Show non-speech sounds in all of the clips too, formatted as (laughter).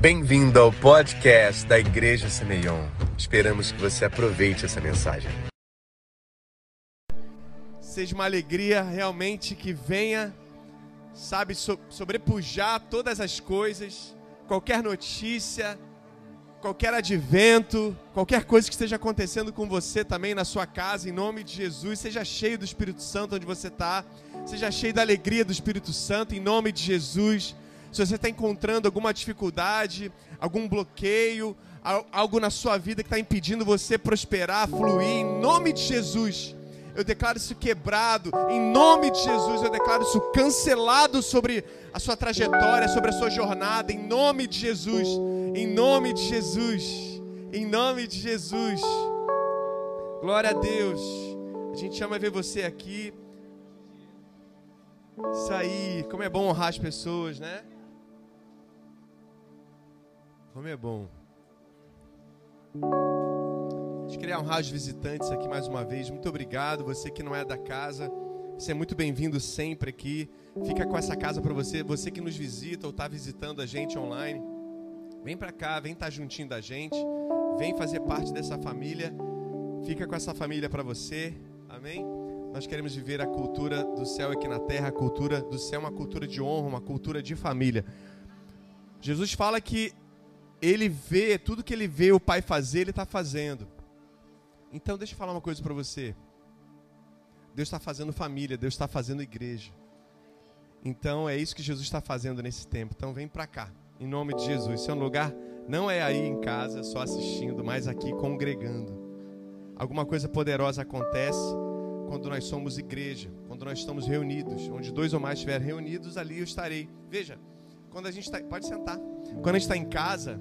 Bem-vindo ao podcast da Igreja Semeion. Esperamos que você aproveite essa mensagem. Seja uma alegria realmente que venha, sabe, so sobrepujar todas as coisas, qualquer notícia, qualquer advento, qualquer coisa que esteja acontecendo com você também na sua casa, em nome de Jesus, seja cheio do Espírito Santo onde você está, seja cheio da alegria do Espírito Santo, em nome de Jesus. Se você está encontrando alguma dificuldade, algum bloqueio, algo na sua vida que está impedindo você prosperar, fluir, em nome de Jesus, eu declaro isso quebrado, em nome de Jesus, eu declaro isso cancelado sobre a sua trajetória, sobre a sua jornada, em nome de Jesus, em nome de Jesus, em nome de Jesus. Glória a Deus. A gente ama ver você aqui. Isso aí, como é bom honrar as pessoas, né? Como é bom. Eu criar um rádio visitantes aqui mais uma vez. Muito obrigado. Você que não é da casa, você é muito bem-vindo sempre aqui. Fica com essa casa para você. Você que nos visita ou está visitando a gente online, vem para cá, vem estar tá juntinho da gente, vem fazer parte dessa família. Fica com essa família para você. Amém? Nós queremos viver a cultura do céu aqui na terra. A cultura do céu é uma cultura de honra, uma cultura de família. Jesus fala que ele vê, tudo que ele vê o pai fazer, ele está fazendo. Então, deixa eu falar uma coisa para você. Deus está fazendo família, Deus está fazendo igreja. Então, é isso que Jesus está fazendo nesse tempo. Então, vem para cá, em nome de Jesus. Seu lugar não é aí em casa, só assistindo, mas aqui congregando. Alguma coisa poderosa acontece quando nós somos igreja, quando nós estamos reunidos. Onde dois ou mais estiverem reunidos, ali eu estarei. Veja, quando a gente está. Pode sentar. Quando a gente está em casa,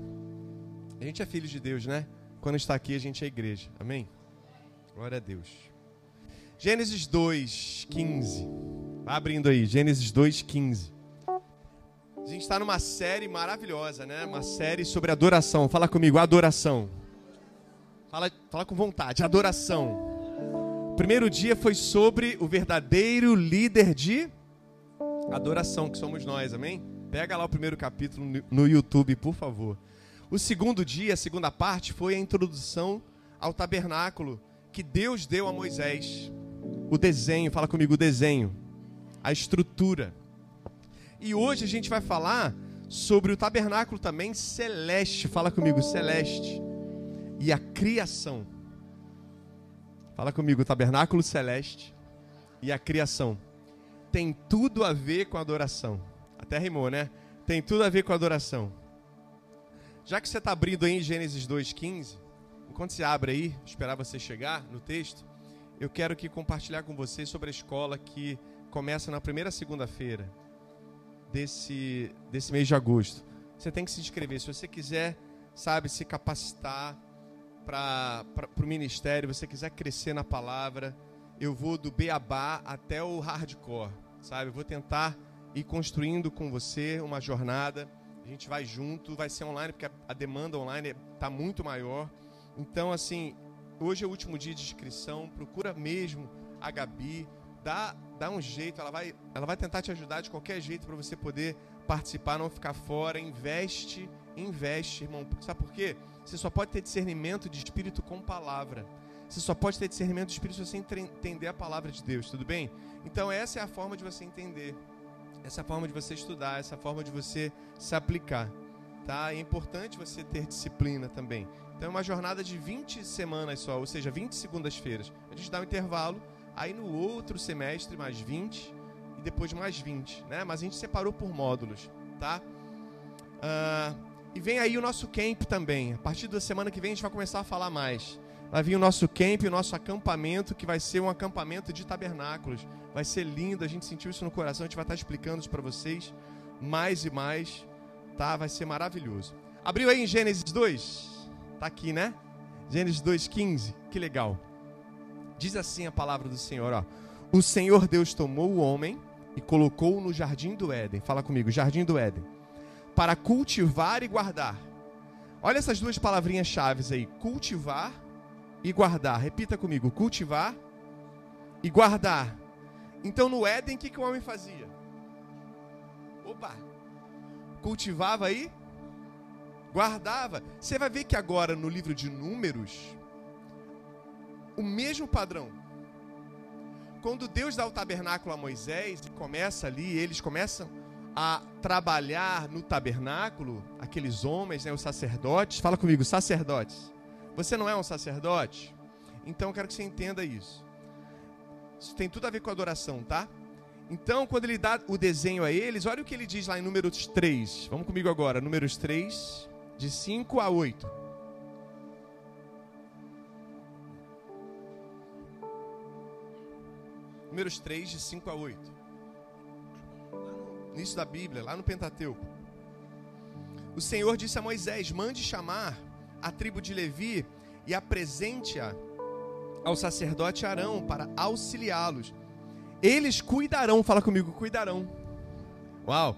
a gente é filho de Deus, né? Quando está aqui, a gente é igreja. Amém? Glória a Deus. Gênesis 2, 15. Vai abrindo aí, Gênesis 2, 15. A gente está numa série maravilhosa, né? Uma série sobre adoração. Fala comigo, adoração. Fala, fala com vontade, adoração. Primeiro dia foi sobre o verdadeiro líder de adoração, que somos nós, amém? Pega lá o primeiro capítulo no YouTube, por favor. O segundo dia, a segunda parte, foi a introdução ao tabernáculo que Deus deu a Moisés. O desenho, fala comigo, o desenho, a estrutura. E hoje a gente vai falar sobre o tabernáculo também celeste, fala comigo, celeste. E a criação. Fala comigo, o tabernáculo celeste e a criação. Tem tudo a ver com a adoração. Até rimou, né? Tem tudo a ver com adoração. Já que você está abrindo aí em Gênesis 2,15, enquanto você abre aí, esperar você chegar no texto, eu quero aqui compartilhar com você sobre a escola que começa na primeira segunda-feira desse, desse mês de agosto. Você tem que se inscrever. Se você quiser, sabe, se capacitar para o ministério, você quiser crescer na palavra, eu vou do beabá até o hardcore, sabe? Eu vou tentar ir construindo com você uma jornada. A gente vai junto, vai ser online, porque a demanda online está muito maior. Então, assim, hoje é o último dia de inscrição. Procura mesmo a Gabi, dá, dá um jeito, ela vai, ela vai tentar te ajudar de qualquer jeito para você poder participar, não ficar fora. Investe, investe, irmão. Sabe por quê? Você só pode ter discernimento de espírito com palavra. Você só pode ter discernimento de espírito se você entender a palavra de Deus, tudo bem? Então, essa é a forma de você entender essa forma de você estudar, essa forma de você se aplicar. Tá? É importante você ter disciplina também. Então é uma jornada de 20 semanas só, ou seja, 20 segundas-feiras. A gente dá um intervalo, aí no outro semestre mais 20 e depois mais 20, né? Mas a gente separou por módulos, tá? Uh, e vem aí o nosso camp também. A partir da semana que vem a gente vai começar a falar mais. Vai vir o nosso camp, o nosso acampamento, que vai ser um acampamento de tabernáculos. Vai ser lindo, a gente sentiu isso no coração, a gente vai estar explicando isso para vocês mais e mais, tá? Vai ser maravilhoso. Abriu aí em Gênesis 2? Tá aqui, né? Gênesis 2:15. Que legal. Diz assim a palavra do Senhor, ó: O Senhor Deus tomou o homem e colocou-o no jardim do Éden. Fala comigo, jardim do Éden. Para cultivar e guardar. Olha essas duas palavrinhas chaves aí, cultivar e guardar. Repita comigo: cultivar e guardar. Então no Éden, o que, que o homem fazia? Opa! Cultivava e guardava. Você vai ver que agora no livro de Números, o mesmo padrão. Quando Deus dá o tabernáculo a Moisés e começa ali, eles começam a trabalhar no tabernáculo, aqueles homens, né, os sacerdotes. Fala comigo, sacerdotes. Você não é um sacerdote? Então eu quero que você entenda isso. Isso tem tudo a ver com adoração, tá? Então, quando ele dá o desenho a eles, olha o que ele diz lá em Números 3. Vamos comigo agora, Números 3, de 5 a 8. Números 3, de 5 a 8. No início da Bíblia, lá no Pentateuco. O Senhor disse a Moisés: Mande chamar a tribo de Levi e apresente-a ao sacerdote Arão para auxiliá-los. Eles cuidarão, fala comigo, cuidarão. Uau!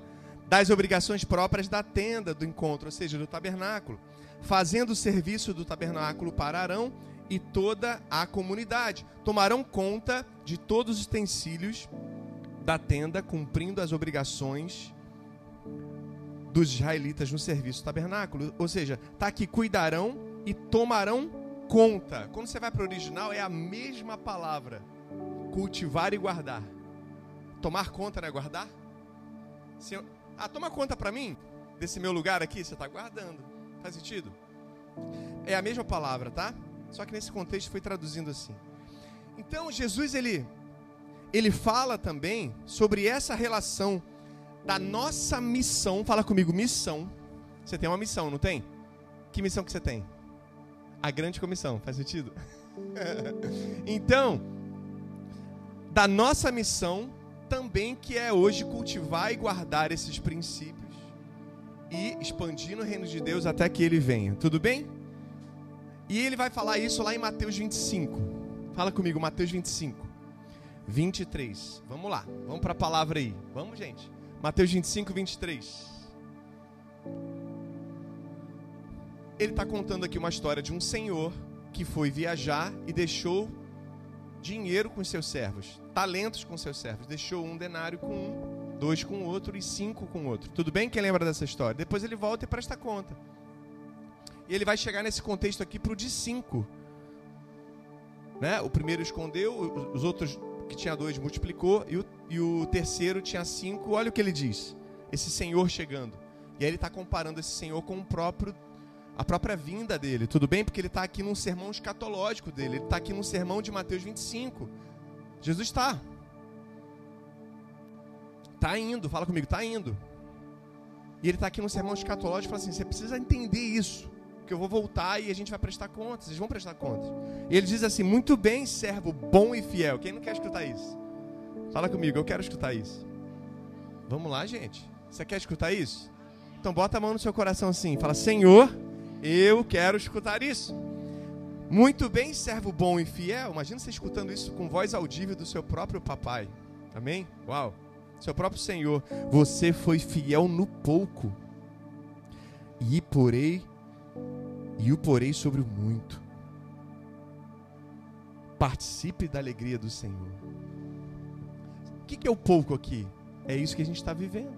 Das obrigações próprias da tenda do encontro, ou seja, do tabernáculo, fazendo o serviço do tabernáculo para Arão e toda a comunidade. Tomarão conta de todos os utensílios da tenda, cumprindo as obrigações dos israelitas no serviço do tabernáculo. Ou seja, está aqui cuidarão e tomarão conta. Quando você vai para o original, é a mesma palavra. Cultivar e guardar. Tomar conta, não é guardar? Senhor, ah, toma conta para mim desse meu lugar aqui. Você está guardando. Faz sentido? É a mesma palavra, tá? Só que nesse contexto foi traduzindo assim. Então Jesus ele ele fala também sobre essa relação da nossa missão. Fala comigo, missão. Você tem uma missão, não tem? Que missão que você tem? A grande comissão, faz sentido? (laughs) então, da nossa missão também que é hoje cultivar e guardar esses princípios e expandir no reino de Deus até que ele venha. Tudo bem? E ele vai falar isso lá em Mateus 25. Fala comigo, Mateus 25. 23. Vamos lá, vamos para a palavra aí. Vamos, gente. Mateus 25, 23. Ele está contando aqui uma história de um senhor que foi viajar e deixou dinheiro com seus servos, talentos com seus servos. Deixou um denário com um, dois com outro e cinco com outro. Tudo bem? Quem lembra dessa história? Depois ele volta e presta conta. E ele vai chegar nesse contexto aqui para o de cinco. Né? O primeiro escondeu, os outros que tinha dois multiplicou, e o, e o terceiro tinha cinco. Olha o que ele diz: esse senhor chegando. E aí ele está comparando esse senhor com o próprio, a própria vinda dele. Tudo bem? Porque ele está aqui num sermão escatológico dele. Ele está aqui num sermão de Mateus 25. Jesus está. Está indo, fala comigo, está indo. E ele está aqui no sermão escatológico e fala assim: você precisa entender isso que eu vou voltar e a gente vai prestar contas, vocês vão prestar contas. E ele diz assim: Muito bem, servo bom e fiel. Quem não quer escutar isso? Fala comigo, eu quero escutar isso. Vamos lá, gente. Você quer escutar isso? Então bota a mão no seu coração assim, fala: Senhor, eu quero escutar isso. Muito bem, servo bom e fiel. Imagina você escutando isso com voz audível do seu próprio papai. Amém? Uau. Seu próprio Senhor, você foi fiel no pouco. E porei e o porei sobre o muito. Participe da alegria do Senhor. O que é o pouco aqui? É isso que a gente está vivendo.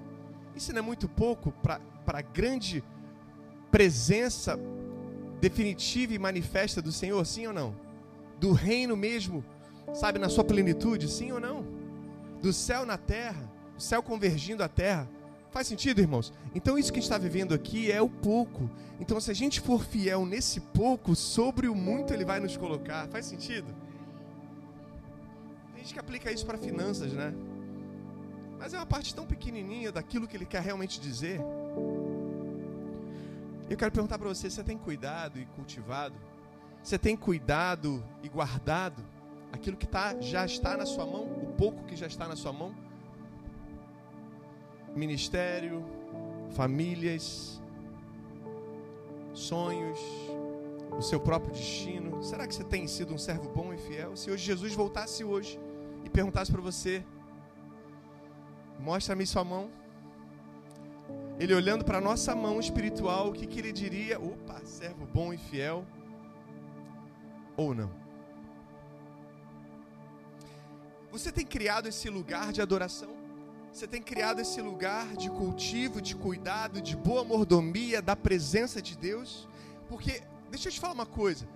Isso não é muito pouco para a grande presença definitiva e manifesta do Senhor, sim ou não? Do reino mesmo, sabe, na sua plenitude, sim ou não? Do céu na terra, o céu convergindo à terra. Faz sentido, irmãos? Então, isso que a gente está vivendo aqui é o pouco. Então, se a gente for fiel nesse pouco, sobre o muito Ele vai nos colocar. Faz sentido? Tem gente que aplica isso para finanças, né? Mas é uma parte tão pequenininha daquilo que Ele quer realmente dizer. Eu quero perguntar para você: você tem cuidado e cultivado? Você tem cuidado e guardado aquilo que tá, já está na sua mão? O pouco que já está na sua mão? Ministério, famílias, sonhos, o seu próprio destino? Será que você tem sido um servo bom e fiel? Se hoje Jesus voltasse hoje e perguntasse para você: Mostra-me sua mão. Ele olhando para nossa mão espiritual, o que, que ele diria? Opa, servo bom e fiel. Ou não? Você tem criado esse lugar de adoração? Você tem criado esse lugar de cultivo, de cuidado, de boa mordomia, da presença de Deus. Porque, deixa eu te falar uma coisa.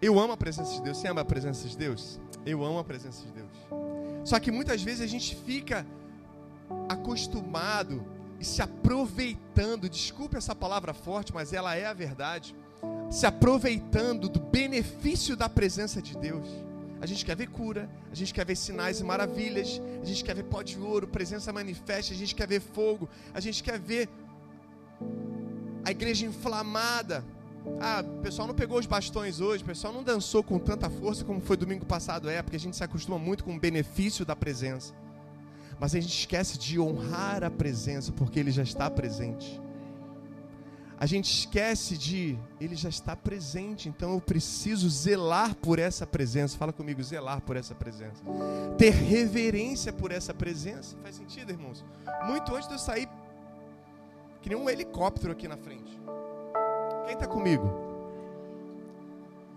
Eu amo a presença de Deus. Você ama a presença de Deus? Eu amo a presença de Deus. Só que muitas vezes a gente fica acostumado e se aproveitando, desculpe essa palavra forte, mas ela é a verdade, se aproveitando do benefício da presença de Deus. A gente quer ver cura, a gente quer ver sinais e maravilhas, a gente quer ver pó de ouro, presença manifesta, a gente quer ver fogo, a gente quer ver a igreja inflamada. Ah, o pessoal não pegou os bastões hoje, o pessoal não dançou com tanta força como foi domingo passado, é, porque a gente se acostuma muito com o benefício da presença. Mas a gente esquece de honrar a presença, porque ele já está presente a gente esquece de ele já está presente, então eu preciso zelar por essa presença. Fala comigo, zelar por essa presença. Ter reverência por essa presença. Faz sentido, irmãos? Muito antes de eu sair, que nem um helicóptero aqui na frente. Quem está comigo?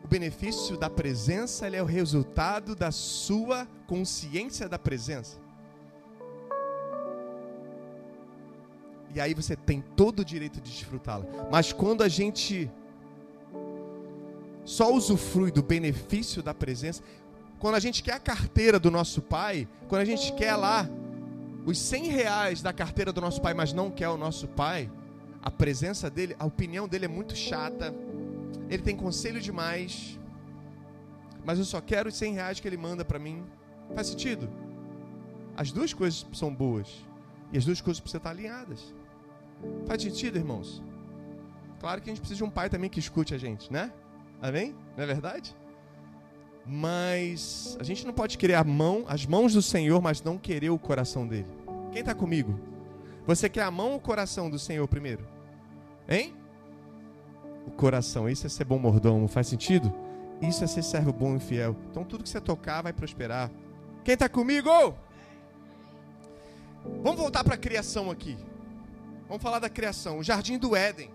O benefício da presença é o resultado da sua consciência da presença. E aí você tem todo o direito de desfrutá-la. Mas quando a gente só usufrui do benefício da presença, quando a gente quer a carteira do nosso pai, quando a gente quer lá os 100 reais da carteira do nosso pai, mas não quer o nosso pai, a presença dele, a opinião dele é muito chata, ele tem conselho demais, mas eu só quero os 100 reais que ele manda para mim. Faz sentido? As duas coisas são boas e as duas coisas precisam estar alinhadas. Faz sentido, irmãos? Claro que a gente precisa de um pai também que escute a gente, né? Amém? Não é verdade? Mas a gente não pode querer mão, as mãos do Senhor, mas não querer o coração dele. Quem está comigo? Você quer a mão ou o coração do Senhor primeiro? Hein? O coração, isso é ser bom mordomo, faz sentido? Isso é ser servo bom e fiel. Então tudo que você tocar vai prosperar. Quem está comigo? Vamos voltar para a criação aqui. Vamos falar da criação, o jardim do Éden.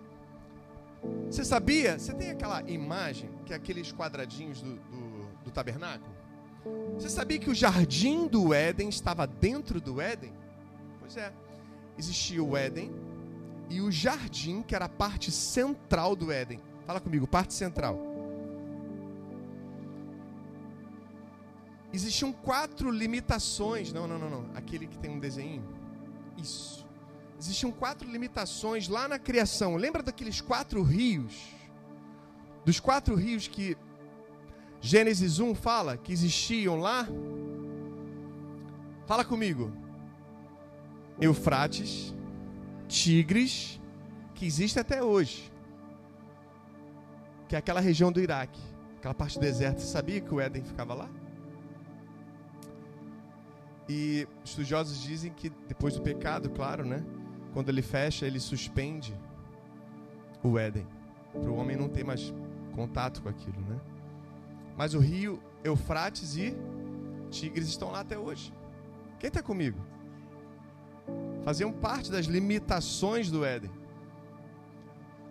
Você sabia? Você tem aquela imagem, que é aqueles quadradinhos do, do, do tabernáculo? Você sabia que o jardim do Éden estava dentro do Éden? Pois é. Existia o Éden e o jardim, que era a parte central do Éden. Fala comigo, parte central. Existiam quatro limitações. Não, não, não, não. Aquele que tem um desenho. Isso existiam quatro limitações lá na criação. Lembra daqueles quatro rios? Dos quatro rios que Gênesis 1 fala que existiam lá? Fala comigo. Eufrates, Tigres, que existe até hoje. Que é aquela região do Iraque, aquela parte do deserto. Você sabia que o Éden ficava lá? E estudiosos dizem que depois do pecado, claro, né? Quando ele fecha, ele suspende o Éden, para o homem não ter mais contato com aquilo, né? Mas o rio Eufrates e Tigres estão lá até hoje. Quem está comigo? Faziam parte das limitações do Éden.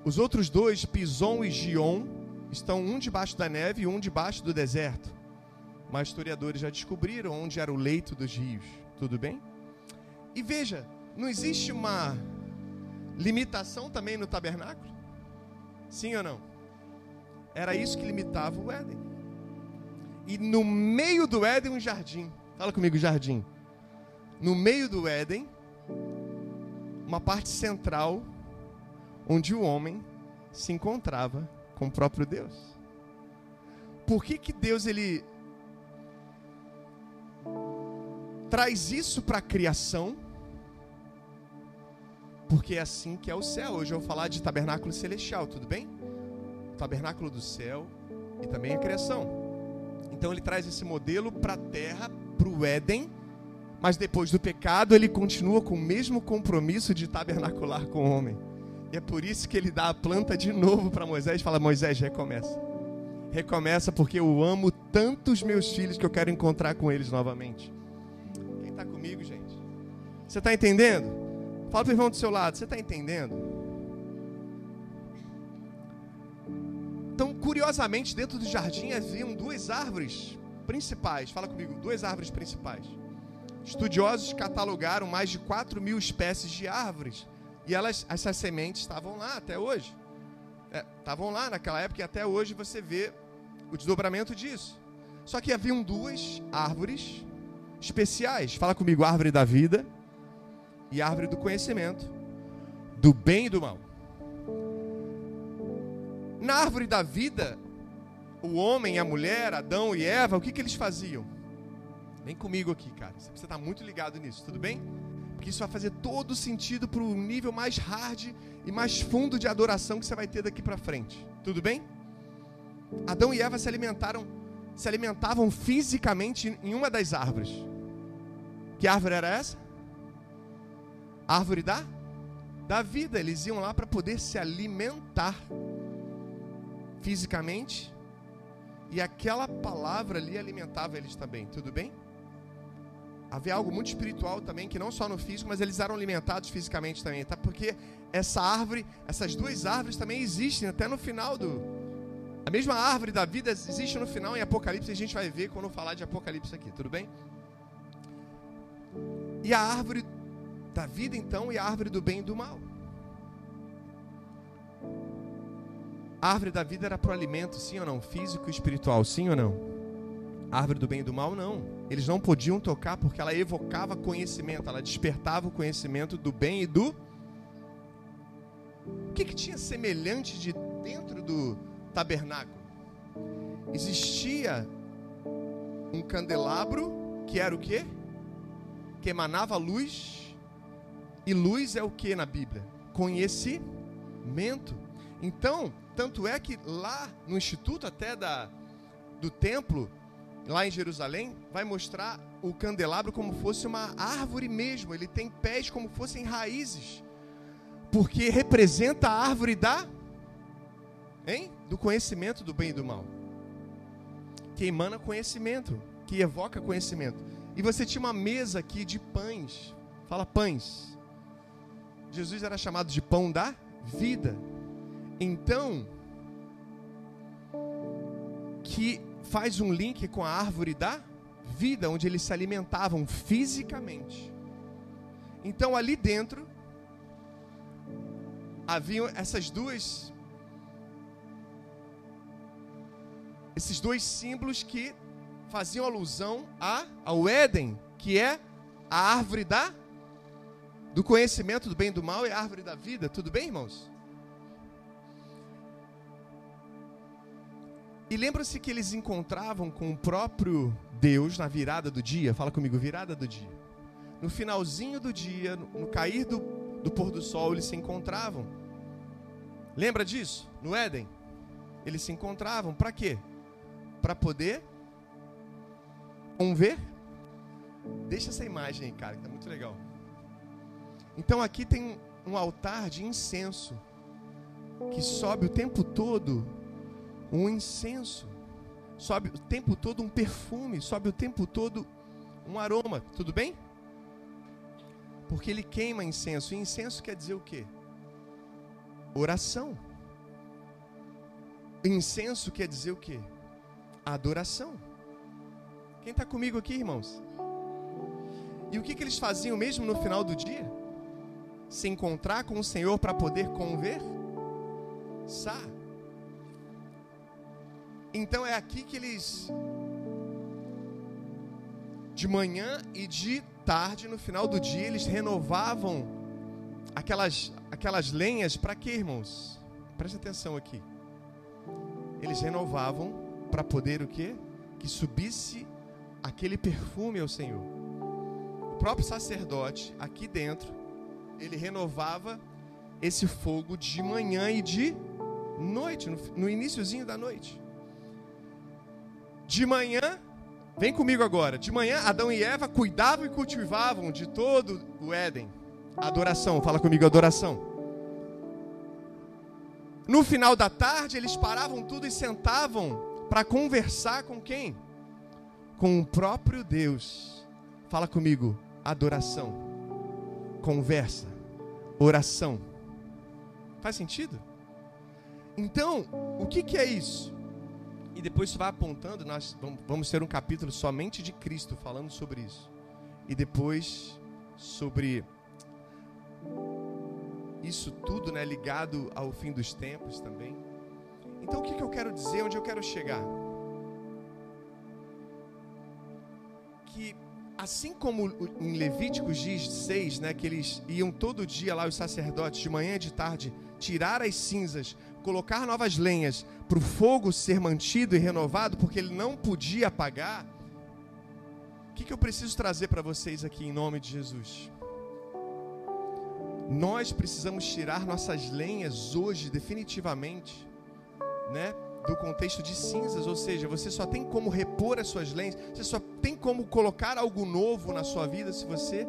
Os outros dois, Pison e Gion, estão um debaixo da neve e um debaixo do deserto. Mas historiadores já descobriram onde era o leito dos rios. Tudo bem? E veja, não existe uma limitação também no tabernáculo? Sim ou não? Era isso que limitava o Éden. E no meio do Éden, um jardim. Fala comigo, jardim. No meio do Éden, uma parte central, onde o homem se encontrava com o próprio Deus. Por que, que Deus ele traz isso para a criação? Porque é assim que é o céu. Hoje eu vou falar de tabernáculo celestial, tudo bem? tabernáculo do céu e também a criação. Então ele traz esse modelo para a terra, para o Éden, mas depois do pecado ele continua com o mesmo compromisso de tabernacular com o homem. E é por isso que ele dá a planta de novo para Moisés e fala: Moisés, recomeça. Recomeça porque eu amo tanto os meus filhos que eu quero encontrar com eles novamente. Quem está comigo, gente? Você está entendendo? Fala para o irmão do seu lado, você está entendendo? Então, curiosamente, dentro do jardim haviam duas árvores principais. Fala comigo, duas árvores principais. estudiosos catalogaram mais de 4 mil espécies de árvores. E elas, essas sementes estavam lá até hoje. É, estavam lá naquela época e até hoje você vê o desdobramento disso. Só que haviam duas árvores especiais. Fala comigo, árvore da vida e árvore do conhecimento, do bem e do mal. Na árvore da vida, o homem a mulher, Adão e Eva, o que, que eles faziam? Vem comigo aqui, cara. Você precisa estar muito ligado nisso, tudo bem? Porque isso vai fazer todo sentido para o nível mais hard e mais fundo de adoração que você vai ter daqui para frente. Tudo bem? Adão e Eva se alimentaram, se alimentavam fisicamente em uma das árvores. Que árvore era essa? Árvore da da vida. Eles iam lá para poder se alimentar fisicamente e aquela palavra ali alimentava eles também. Tudo bem? Havia algo muito espiritual também, que não só no físico, mas eles eram alimentados fisicamente também, tá? Porque essa árvore, essas duas árvores também existem até no final do. A mesma árvore da vida existe no final em Apocalipse, a gente vai ver quando falar de Apocalipse aqui, tudo bem? E a árvore da vida, então, e a árvore do bem e do mal. A árvore da vida era para o alimento, sim ou não? Físico e espiritual, sim ou não? A árvore do bem e do mal, não. Eles não podiam tocar porque ela evocava conhecimento, ela despertava o conhecimento do bem e do. O que, que tinha semelhante de dentro do tabernáculo? Existia um candelabro que era o quê? Que emanava luz. E luz é o que na Bíblia? Conhecimento. Então, tanto é que lá no instituto até da, do templo, lá em Jerusalém, vai mostrar o candelabro como fosse uma árvore mesmo. Ele tem pés como fossem raízes. Porque representa a árvore da hein? do conhecimento do bem e do mal. Que emana conhecimento, que evoca conhecimento. E você tinha uma mesa aqui de pães. Fala pães. Jesus era chamado de pão da vida. Então, que faz um link com a árvore da vida, onde eles se alimentavam fisicamente. Então, ali dentro, haviam essas duas. Esses dois símbolos que faziam alusão a, ao Éden, que é a árvore da do conhecimento do bem e do mal a árvore da vida. Tudo bem, irmãos? E lembra-se que eles encontravam com o próprio Deus na virada do dia. Fala comigo, virada do dia. No finalzinho do dia, no cair do, do pôr do sol, eles se encontravam. Lembra disso? No Éden? Eles se encontravam. Para quê? Para poder conver. Deixa essa imagem aí, cara, que tá muito legal. Então aqui tem um altar de incenso que sobe o tempo todo um incenso, sobe o tempo todo um perfume, sobe o tempo todo um aroma, tudo bem? Porque ele queima incenso. E incenso quer dizer o quê? Oração. Incenso quer dizer o quê? Adoração. Quem está comigo aqui, irmãos? E o que, que eles faziam mesmo no final do dia? Se encontrar com o Senhor para poder conversar. Então é aqui que eles de manhã e de tarde, no final do dia, eles renovavam aquelas aquelas lenhas para quê, irmãos? Preste atenção aqui. Eles renovavam para poder o quê? Que subisse aquele perfume ao Senhor. O próprio sacerdote aqui dentro, ele renovava esse fogo de manhã e de noite, no, iníciozinho da noite. De manhã, vem comigo agora. De manhã, Adão e Eva cuidavam e cultivavam de todo o Éden. Adoração, fala comigo, adoração. No final da tarde, eles paravam tudo e sentavam para conversar com quem? Com o próprio Deus. Fala comigo, adoração. Conversa, oração. Faz sentido? Então, o que, que é isso? E depois isso vai apontando, nós vamos ter um capítulo somente de Cristo falando sobre isso. e depois sobre isso tudo, né, ligado ao fim dos tempos também. Então, o que, que eu quero dizer? Onde eu quero chegar? Que assim como em Levíticos diz 6, né, que eles iam todo dia lá, os sacerdotes, de manhã e de tarde, tirar as cinzas, colocar novas lenhas, para o fogo ser mantido e renovado, porque ele não podia apagar. O que, que eu preciso trazer para vocês aqui em nome de Jesus? Nós precisamos tirar nossas lenhas hoje, definitivamente, né? Do contexto de cinzas, ou seja, você só tem como repor as suas lenhas, você só tem como colocar algo novo na sua vida se você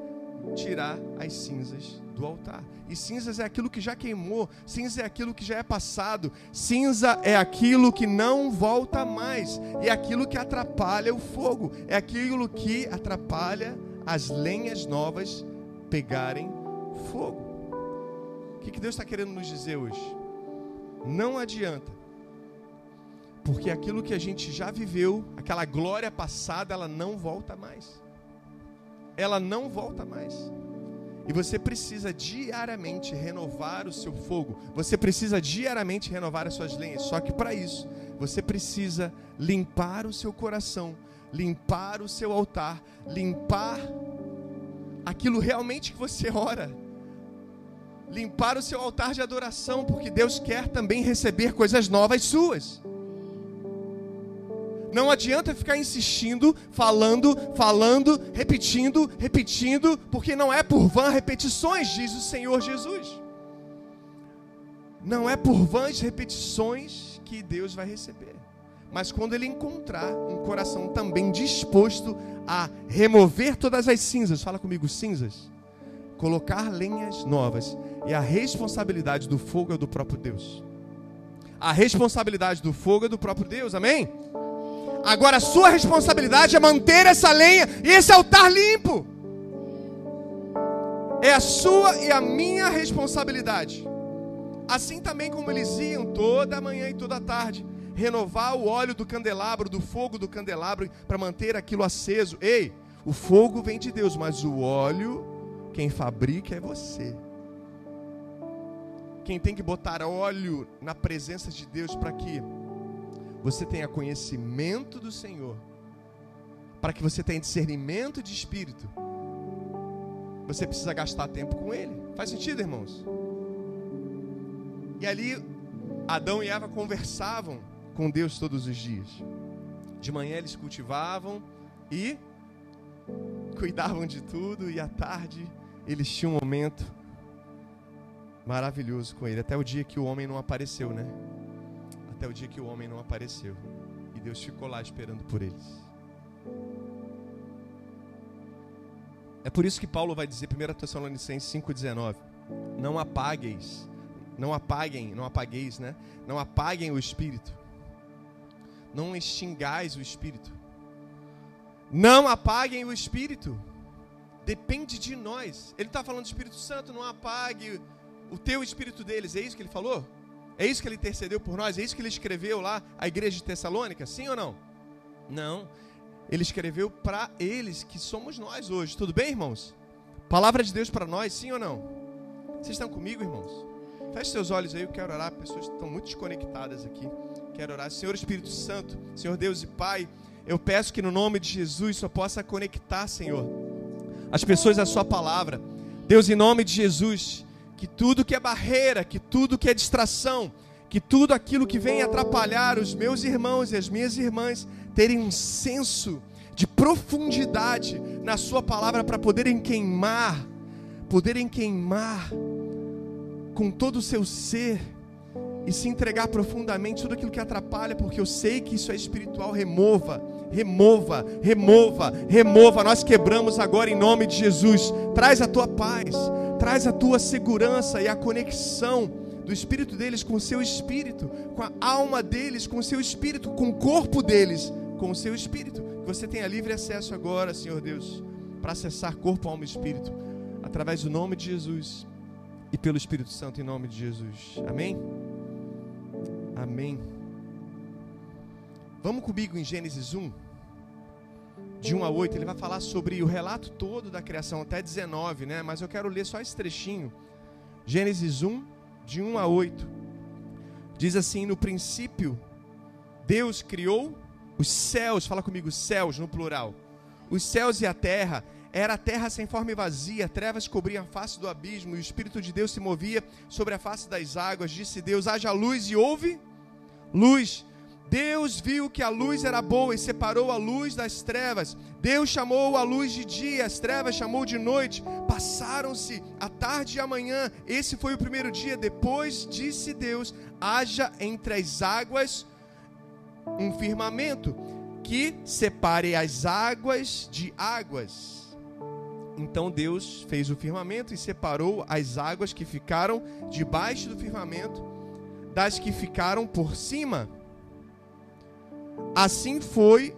tirar as cinzas do altar. E cinzas é aquilo que já queimou, cinza é aquilo que já é passado, cinza é aquilo que não volta mais, e é aquilo que atrapalha o fogo, é aquilo que atrapalha as lenhas novas pegarem fogo. O que Deus está querendo nos dizer hoje? Não adianta, porque aquilo que a gente já viveu, aquela glória passada, ela não volta mais. Ela não volta mais. E você precisa diariamente renovar o seu fogo. Você precisa diariamente renovar as suas lenhas. Só que para isso, você precisa limpar o seu coração, limpar o seu altar, limpar aquilo realmente que você (laughs) ora limpar o seu altar de adoração, porque Deus quer também receber coisas novas suas. Não adianta ficar insistindo, falando, falando, repetindo, repetindo, porque não é por vã repetições, diz o Senhor Jesus. Não é por vãs repetições que Deus vai receber. Mas quando ele encontrar um coração também disposto a remover todas as cinzas, fala comigo, cinzas colocar lenhas novas. E a responsabilidade do fogo é do próprio Deus. A responsabilidade do fogo é do próprio Deus, amém? Agora a sua responsabilidade é manter essa lenha e esse altar limpo. É a sua e a minha responsabilidade. Assim também como eles iam toda manhã e toda tarde renovar o óleo do candelabro, do fogo do candelabro para manter aquilo aceso. Ei, o fogo vem de Deus, mas o óleo quem fabrica é você. Quem tem que botar óleo na presença de Deus para que você tenha conhecimento do Senhor, para que você tenha discernimento de espírito, você precisa gastar tempo com Ele. Faz sentido, irmãos? E ali, Adão e Eva conversavam com Deus todos os dias. De manhã eles cultivavam e cuidavam de tudo, e à tarde eles tinham um momento maravilhoso com ele, até o dia que o homem não apareceu, né? Até o dia que o homem não apareceu. E Deus ficou lá esperando por eles. É por isso que Paulo vai dizer, 1 Tessalonicenses 5,19: Não apagueis, não apaguem, não apagueis, né? Não apaguem o espírito, não extingais o espírito, não apaguem o espírito. Depende de nós. Ele está falando do Espírito Santo, não apague o teu espírito deles. É isso que ele falou? É isso que ele intercedeu por nós? É isso que ele escreveu lá à igreja de Tessalônica? Sim ou não? Não. Ele escreveu para eles, que somos nós hoje. Tudo bem, irmãos? Palavra de Deus para nós, sim ou não? Vocês estão comigo, irmãos? Feche seus olhos aí, eu quero orar. Pessoas estão muito desconectadas aqui. Quero orar. Senhor Espírito Santo, Senhor Deus e Pai, eu peço que no nome de Jesus só possa conectar, Senhor as pessoas à sua palavra. Deus, em nome de Jesus, que tudo que é barreira, que tudo que é distração, que tudo aquilo que vem atrapalhar os meus irmãos e as minhas irmãs terem um senso de profundidade na sua palavra para poderem queimar, poderem queimar com todo o seu ser e se entregar profundamente tudo aquilo que atrapalha, porque eu sei que isso é espiritual, remova, remova, remova, remova. Nós quebramos agora em nome de Jesus. Traz a tua paz, traz a tua segurança e a conexão do espírito deles com o seu espírito, com a alma deles, com o seu espírito, com o corpo deles, com o seu espírito. Que você tenha livre acesso agora, Senhor Deus, para acessar corpo, alma e espírito, através do nome de Jesus e pelo Espírito Santo em nome de Jesus. Amém. Amém. Vamos comigo em Gênesis 1. De 1 a 8, ele vai falar sobre o relato todo da criação, até 19, né? Mas eu quero ler só esse trechinho. Gênesis 1, de 1 a 8. Diz assim: No princípio, Deus criou os céus, fala comigo, céus no plural. Os céus e a terra, era a terra sem forma e vazia, trevas cobriam a face do abismo, e o Espírito de Deus se movia sobre a face das águas. Disse Deus: haja luz, e houve luz. Deus viu que a luz era boa e separou a luz das trevas. Deus chamou a luz de dia, as trevas chamou de noite. Passaram-se a tarde e a manhã. Esse foi o primeiro dia. Depois disse Deus: haja entre as águas um firmamento que separe as águas de águas. Então Deus fez o firmamento e separou as águas que ficaram debaixo do firmamento das que ficaram por cima. Assim foi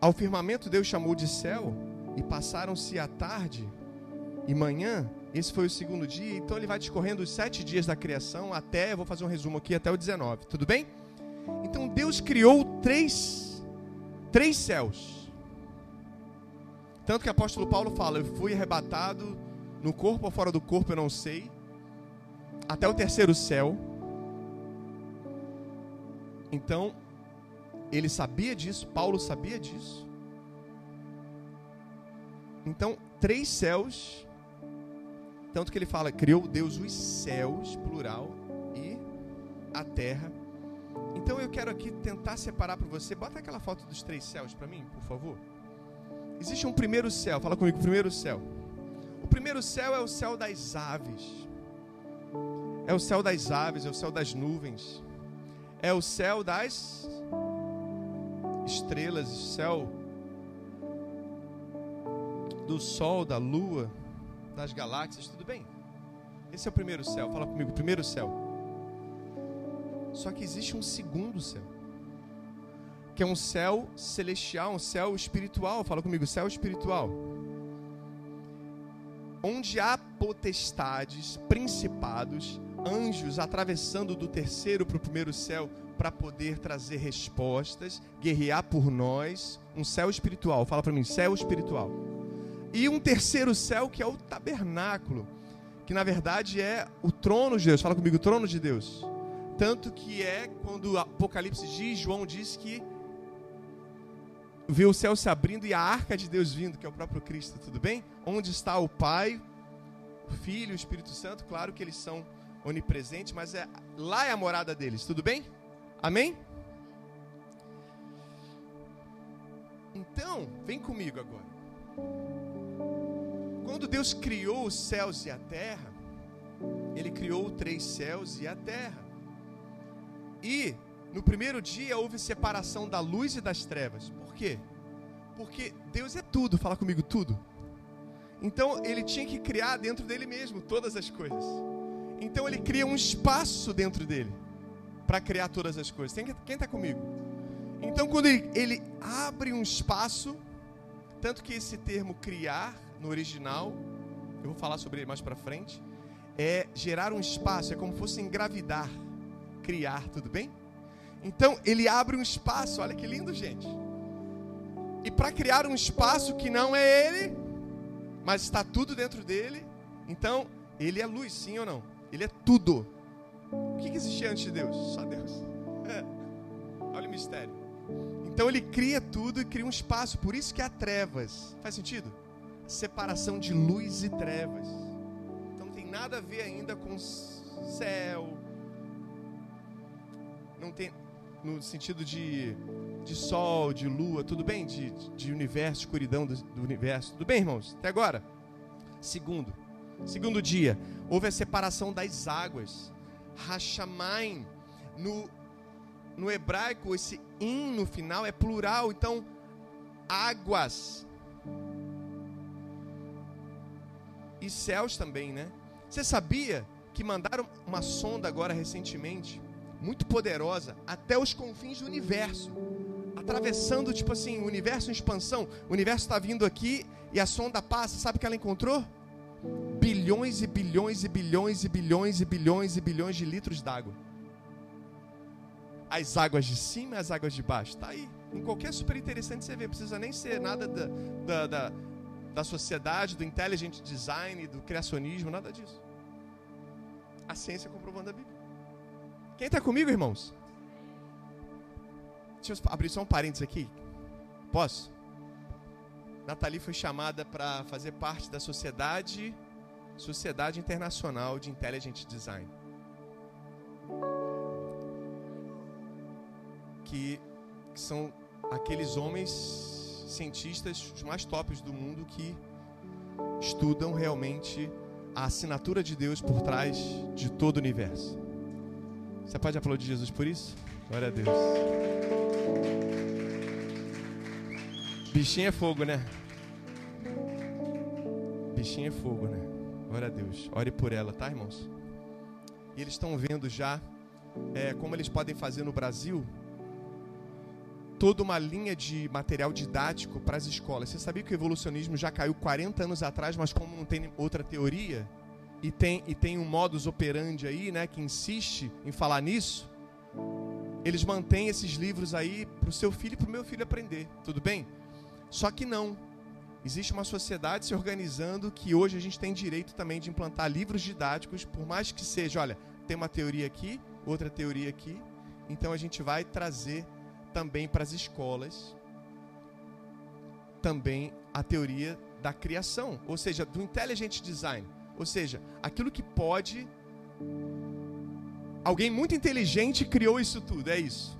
ao firmamento Deus chamou de céu e passaram-se a tarde e manhã. Esse foi o segundo dia. Então ele vai discorrendo os sete dias da criação até, vou fazer um resumo aqui, até o 19. Tudo bem? Então Deus criou três, três céus. Tanto que o apóstolo Paulo fala: Eu fui arrebatado no corpo ou fora do corpo, eu não sei, até o terceiro céu. Então, ele sabia disso, Paulo sabia disso. Então, três céus, tanto que ele fala, criou Deus os céus, plural, e a terra. Então eu quero aqui tentar separar para você. Bota aquela foto dos três céus para mim, por favor. Existe um primeiro céu, fala comigo, primeiro céu. O primeiro céu é o céu das aves. É o céu das aves, é o céu das nuvens. É o céu das estrelas, o céu do sol, da lua, das galáxias, tudo bem? Esse é o primeiro céu. Fala comigo, primeiro céu. Só que existe um segundo céu, que é um céu celestial, um céu espiritual. Fala comigo, céu espiritual. Onde há potestades, principados, anjos atravessando do terceiro para o primeiro céu para poder trazer respostas, guerrear por nós. Um céu espiritual, fala para mim, céu espiritual. E um terceiro céu que é o tabernáculo, que na verdade é o trono de Deus. Fala comigo, trono de Deus. Tanto que é quando o Apocalipse diz, João diz que viu o céu se abrindo e a arca de Deus vindo, que é o próprio Cristo, tudo bem? Onde está o Pai, o Filho, o Espírito Santo? Claro que eles são onipresentes, mas é, lá é a morada deles, tudo bem? Amém? Então, vem comigo agora. Quando Deus criou os céus e a terra, Ele criou três céus e a terra. E no primeiro dia houve separação da luz e das trevas. Por quê? Porque Deus é tudo, fala comigo, tudo. Então ele tinha que criar dentro dele mesmo todas as coisas. Então ele cria um espaço dentro dele para criar todas as coisas. Quem está comigo? Então quando ele, ele abre um espaço, tanto que esse termo criar no original, eu vou falar sobre ele mais para frente, é gerar um espaço, é como se fosse engravidar, criar, tudo bem? Então ele abre um espaço, olha que lindo, gente. E para criar um espaço que não é ele, mas está tudo dentro dele, então ele é luz, sim ou não? Ele é tudo. O que, existia antes de Deus? Só Deus. É. Olha o mistério. Então ele cria tudo e cria um espaço. Por isso que há trevas. Faz sentido? Separação de luz e trevas. Então não tem nada a ver ainda com céu. Não tem no sentido de, de sol, de lua, tudo bem? De, de universo, escuridão do, do universo. Tudo bem, irmãos? Até agora? Segundo. Segundo dia, houve a separação das águas. Hashamaim. No, no hebraico, esse in no final é plural, então, águas. E céus também, né? Você sabia que mandaram uma sonda agora recentemente, muito poderosa, até os confins do universo? Atravessando, tipo assim, o universo em expansão. O universo está vindo aqui e a sonda passa. Sabe o que ela encontrou? Bilhões e bilhões e bilhões e bilhões e bilhões e bilhões de litros d'água. as águas de cima e as águas de baixo. Está aí. Em qualquer super interessante você vê. Precisa nem ser nada da, da, da, da sociedade, do intelligent design, do criacionismo, nada disso. A ciência comprovando a Bíblia. Quem está comigo, irmãos? Deixa eu abrir só um parênteses aqui. Posso? Nathalie foi chamada para fazer parte da sociedade, Sociedade Internacional de Intelligent Design. Que, que são aqueles homens cientistas os mais tops do mundo que estudam realmente a assinatura de Deus por trás de todo o universo. Você pode aplaudir Jesus por isso? Glória a Deus. Bichinho é fogo, né? Bichinho é fogo, né? Glória a Deus. Ore por ela, tá, irmãos? E eles estão vendo já é, como eles podem fazer no Brasil toda uma linha de material didático para as escolas. Você sabia que o evolucionismo já caiu 40 anos atrás, mas como não tem outra teoria, e tem, e tem um modus operandi aí, né, que insiste em falar nisso, eles mantêm esses livros aí para o seu filho e para o meu filho aprender, tudo bem? Só que não. Existe uma sociedade se organizando que hoje a gente tem direito também de implantar livros didáticos, por mais que seja, olha, tem uma teoria aqui, outra teoria aqui, então a gente vai trazer também para as escolas também a teoria da criação, ou seja, do intelligent design, ou seja, aquilo que pode alguém muito inteligente criou isso tudo, é isso.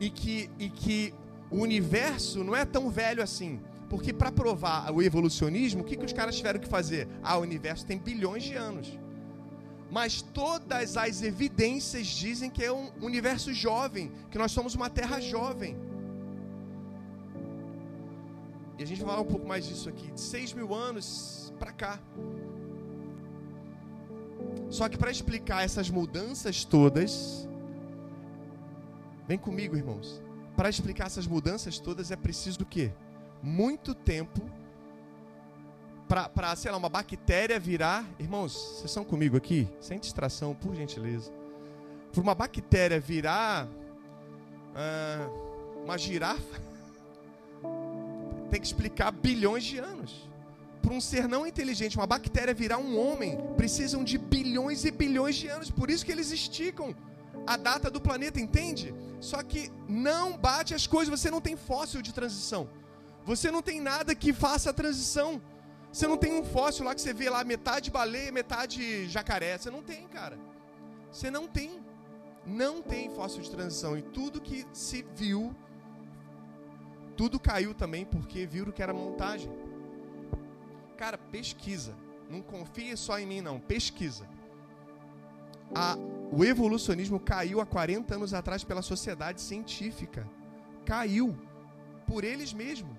E que e que o universo não é tão velho assim. Porque para provar o evolucionismo, o que, que os caras tiveram que fazer? Ah, o universo tem bilhões de anos. Mas todas as evidências dizem que é um universo jovem, que nós somos uma terra jovem. E a gente vai falar um pouco mais disso aqui, de 6 mil anos para cá. Só que para explicar essas mudanças todas, vem comigo, irmãos. Para explicar essas mudanças todas é preciso o quê? Muito tempo para, sei lá, uma bactéria virar. Irmãos, vocês estão comigo aqui? Sem distração, por gentileza. Para uma bactéria virar ah, uma girafa, (laughs) tem que explicar bilhões de anos. Para um ser não inteligente, uma bactéria virar um homem, precisam de bilhões e bilhões de anos. Por isso que eles esticam a data do planeta, entende? Só que não bate as coisas, você não tem fóssil de transição. Você não tem nada que faça a transição. Você não tem um fóssil lá que você vê lá metade baleia, metade jacaré. Você não tem, cara. Você não tem. Não tem fóssil de transição. E tudo que se viu, tudo caiu também porque viram que era montagem. Cara, pesquisa. Não confie só em mim, não. Pesquisa. A o evolucionismo caiu há 40 anos atrás pela sociedade científica. Caiu por eles mesmos.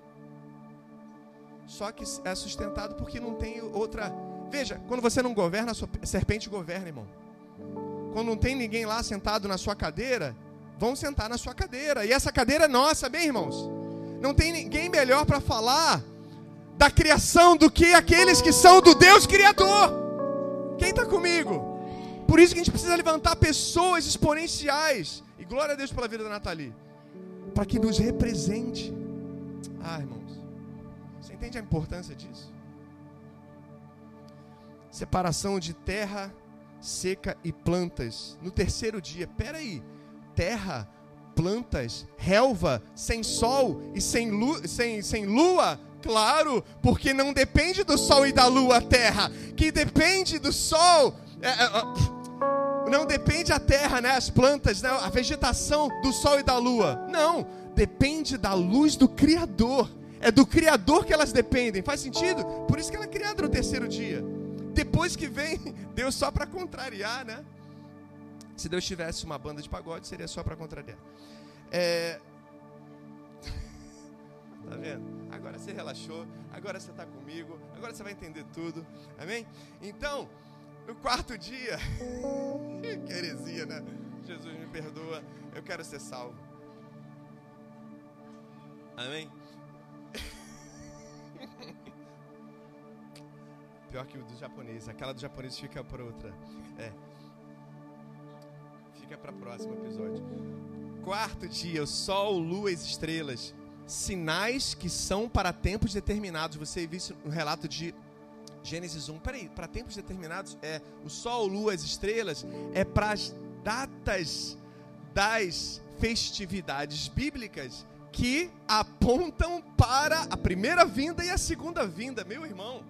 Só que é sustentado porque não tem outra. Veja, quando você não governa, a serpente governa, irmão. Quando não tem ninguém lá sentado na sua cadeira, vão sentar na sua cadeira. E essa cadeira é nossa, bem, irmãos? Não tem ninguém melhor para falar da criação do que aqueles que são do Deus Criador. Quem está comigo? Por isso que a gente precisa levantar pessoas exponenciais. E glória a Deus pela vida da Nathalie. Para que nos represente. Ah, irmãos. Você entende a importância disso? Separação de terra seca e plantas. No terceiro dia. Peraí. Terra, plantas, relva, sem sol e sem, lu sem, sem lua. Claro, porque não depende do sol e da lua a terra. Que depende do sol. É, é, não depende a terra, né, as plantas, né, a vegetação do sol e da lua. Não, depende da luz do Criador. É do Criador que elas dependem. Faz sentido? Por isso que ela é criada no terceiro dia. Depois que vem (laughs) Deus só para contrariar, né? Se Deus tivesse uma banda de pagode, seria só para contrariar. É... (laughs) Tá vendo? Agora você relaxou, agora você está comigo, agora você vai entender tudo. Amém? Então, no quarto dia, (laughs) que heresia, né? Jesus me perdoa, eu quero ser salvo. Amém? (laughs) Pior que o do japonês, aquela do japonês fica por outra. É. fica para próximo episódio. Quarto dia, sol, lua as estrelas. Sinais que são para tempos determinados. Você viu isso no relato de Gênesis 1. Peraí, para tempos determinados, é o sol, lua, as estrelas, é para as datas das festividades bíblicas que apontam para a primeira vinda e a segunda vinda, meu irmão.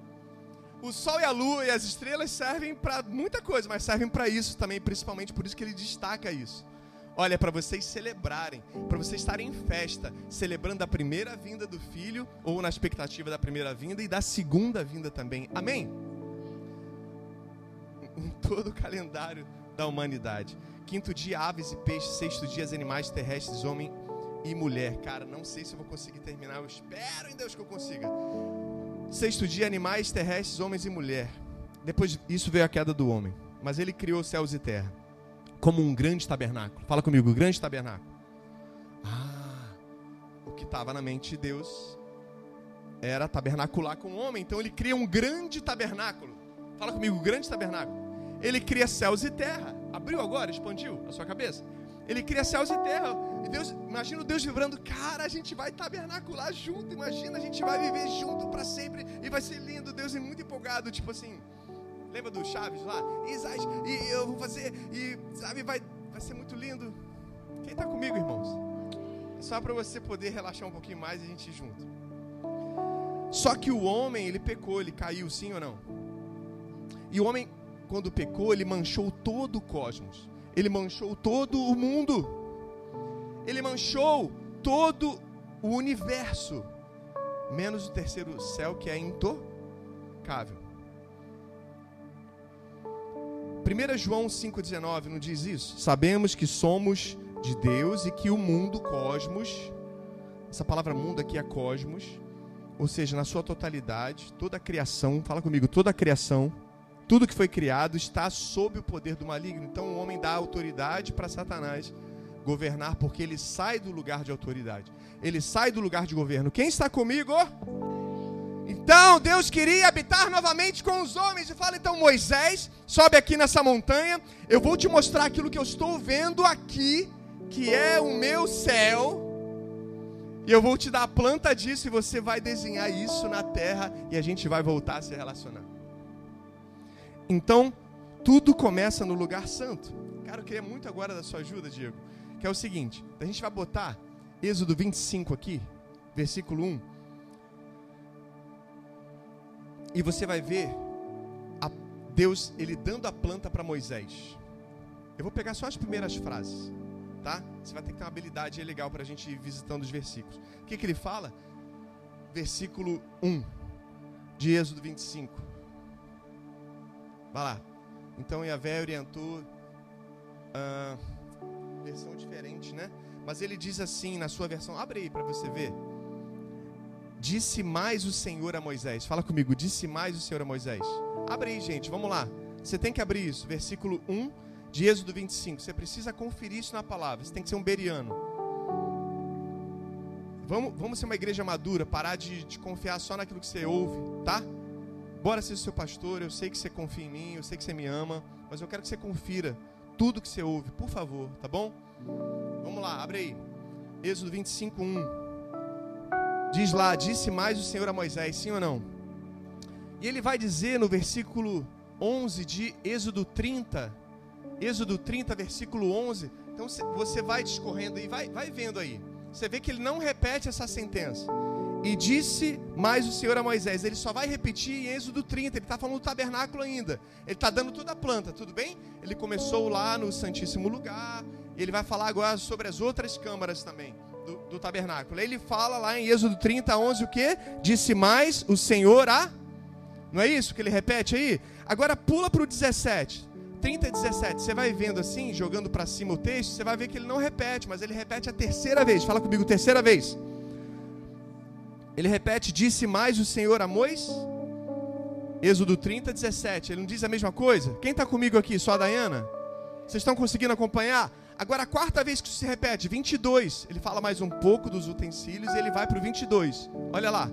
O sol e a lua e as estrelas servem para muita coisa, mas servem para isso também, principalmente por isso que ele destaca isso. Olha, para vocês celebrarem, para vocês estarem em festa, celebrando a primeira vinda do filho, ou na expectativa da primeira vinda e da segunda vinda também. Amém? Em todo o calendário da humanidade. Quinto dia, aves e peixes. Sexto dia, animais terrestres, homem e mulher. Cara, não sei se eu vou conseguir terminar. Eu espero em Deus que eu consiga. Sexto dia, animais terrestres, homens e mulher. Depois disso veio a queda do homem. Mas ele criou céus e terra. Como um grande tabernáculo. Fala comigo, grande tabernáculo. Ah, o que estava na mente de Deus era tabernacular com o homem. Então ele cria um grande tabernáculo. Fala comigo, grande tabernáculo. Ele cria céus e terra. Abriu agora, expandiu a sua cabeça? Ele cria céus e terra. E Deus, imagina o Deus vibrando, cara, a gente vai tabernacular junto, imagina, a gente vai viver junto para sempre e vai ser lindo. Deus é muito empolgado, tipo assim. Lembra do Chaves lá? Isaac, e eu vou fazer, e sabe, vai, vai ser muito lindo. Quem está comigo, irmãos? É só para você poder relaxar um pouquinho mais e a gente ir junto. Só que o homem, ele pecou, ele caiu, sim ou não? E o homem, quando pecou, ele manchou todo o cosmos. Ele manchou todo o mundo. Ele manchou todo o universo, menos o terceiro céu que é intocável. 1 João 5,19 não diz isso? Sabemos que somos de Deus e que o mundo, cosmos, essa palavra mundo aqui é cosmos, ou seja, na sua totalidade, toda a criação, fala comigo, toda a criação tudo que foi criado está sob o poder do maligno. Então o homem dá autoridade para Satanás governar, porque ele sai do lugar de autoridade. Ele sai do lugar de governo. Quem está comigo? Então Deus queria habitar novamente com os homens. E fala então, Moisés, sobe aqui nessa montanha. Eu vou te mostrar aquilo que eu estou vendo aqui, que é o meu céu. E eu vou te dar a planta disso e você vai desenhar isso na terra e a gente vai voltar a se relacionar. Então, tudo começa no lugar santo. Cara, eu queria muito agora da sua ajuda, Diego. Que é o seguinte: a gente vai botar Êxodo 25 aqui, versículo 1. E você vai ver a Deus ele dando a planta para Moisés. Eu vou pegar só as primeiras frases, tá? Você vai ter que ter uma habilidade legal para a gente ir visitando os versículos. O que, que ele fala? Versículo 1 de Êxodo 25. Vai lá. Então Yahvé orientou. Ah, versão diferente, né? Mas ele diz assim na sua versão. Abre aí para você ver. Disse mais o Senhor a Moisés. Fala comigo. Disse mais o Senhor a Moisés. Abre aí, gente. Vamos lá. Você tem que abrir isso. Versículo 1 de Êxodo 25. Você precisa conferir isso na palavra. Você tem que ser um beriano. Vamos, vamos ser uma igreja madura. Parar de, de confiar só naquilo que você ouve, tá? Bora ser seu pastor, eu sei que você confia em mim, eu sei que você me ama, mas eu quero que você confira tudo que você ouve, por favor, tá bom? Vamos lá, abre aí. Êxodo 25, 1. Diz lá, disse mais o Senhor a Moisés, sim ou não? E ele vai dizer no versículo 11 de Êxodo 30, Êxodo 30, versículo 11. Então você vai discorrendo aí, vai, vai vendo aí. Você vê que ele não repete essa sentença. E disse mais o Senhor a Moisés. Ele só vai repetir em Êxodo 30. Ele está falando do tabernáculo ainda. Ele está dando toda a planta, tudo bem? Ele começou lá no Santíssimo Lugar. E ele vai falar agora sobre as outras câmaras também do, do tabernáculo. Ele fala lá em Êxodo 30, 11 o que? Disse mais o Senhor a. Não é isso que ele repete aí? Agora pula para o 17. 30 e 17. Você vai vendo assim, jogando para cima o texto, você vai ver que ele não repete, mas ele repete a terceira vez. Fala comigo, terceira vez. Ele repete: Disse mais o Senhor a Moisés. Êxodo 30, 17. Ele não diz a mesma coisa? Quem está comigo aqui? Só a Dayana? Vocês estão conseguindo acompanhar? Agora, a quarta vez que isso se repete, 22. Ele fala mais um pouco dos utensílios e ele vai para o 22. Olha lá.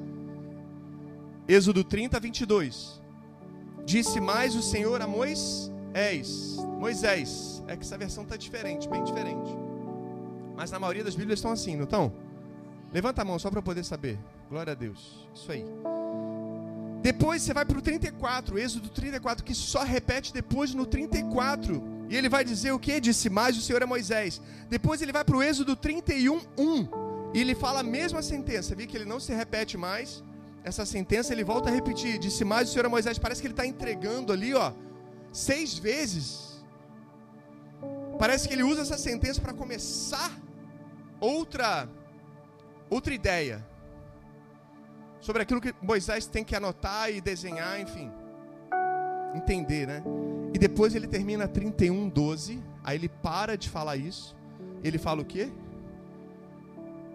Êxodo 30, 22. Disse mais o Senhor a Moisés. és Moisés. É que essa versão está diferente, bem diferente. Mas na maioria das Bíblias estão assim, não estão? Levanta a mão só para eu poder saber. Glória a Deus. Isso aí. Depois você vai para o 34, Êxodo 34, que só repete depois no 34. E ele vai dizer o que? Disse mais o Senhor a Moisés. Depois ele vai para o Êxodo 31, 1. E ele fala a mesma sentença. Viu que ele não se repete mais. Essa sentença ele volta a repetir. Disse mais o Senhor a Moisés. Parece que ele está entregando ali, ó, seis vezes. Parece que ele usa essa sentença para começar outra outra ideia sobre aquilo que Moisés tem que anotar e desenhar, enfim, entender, né? E depois ele termina 31, 12, aí ele para de falar isso, ele fala o quê?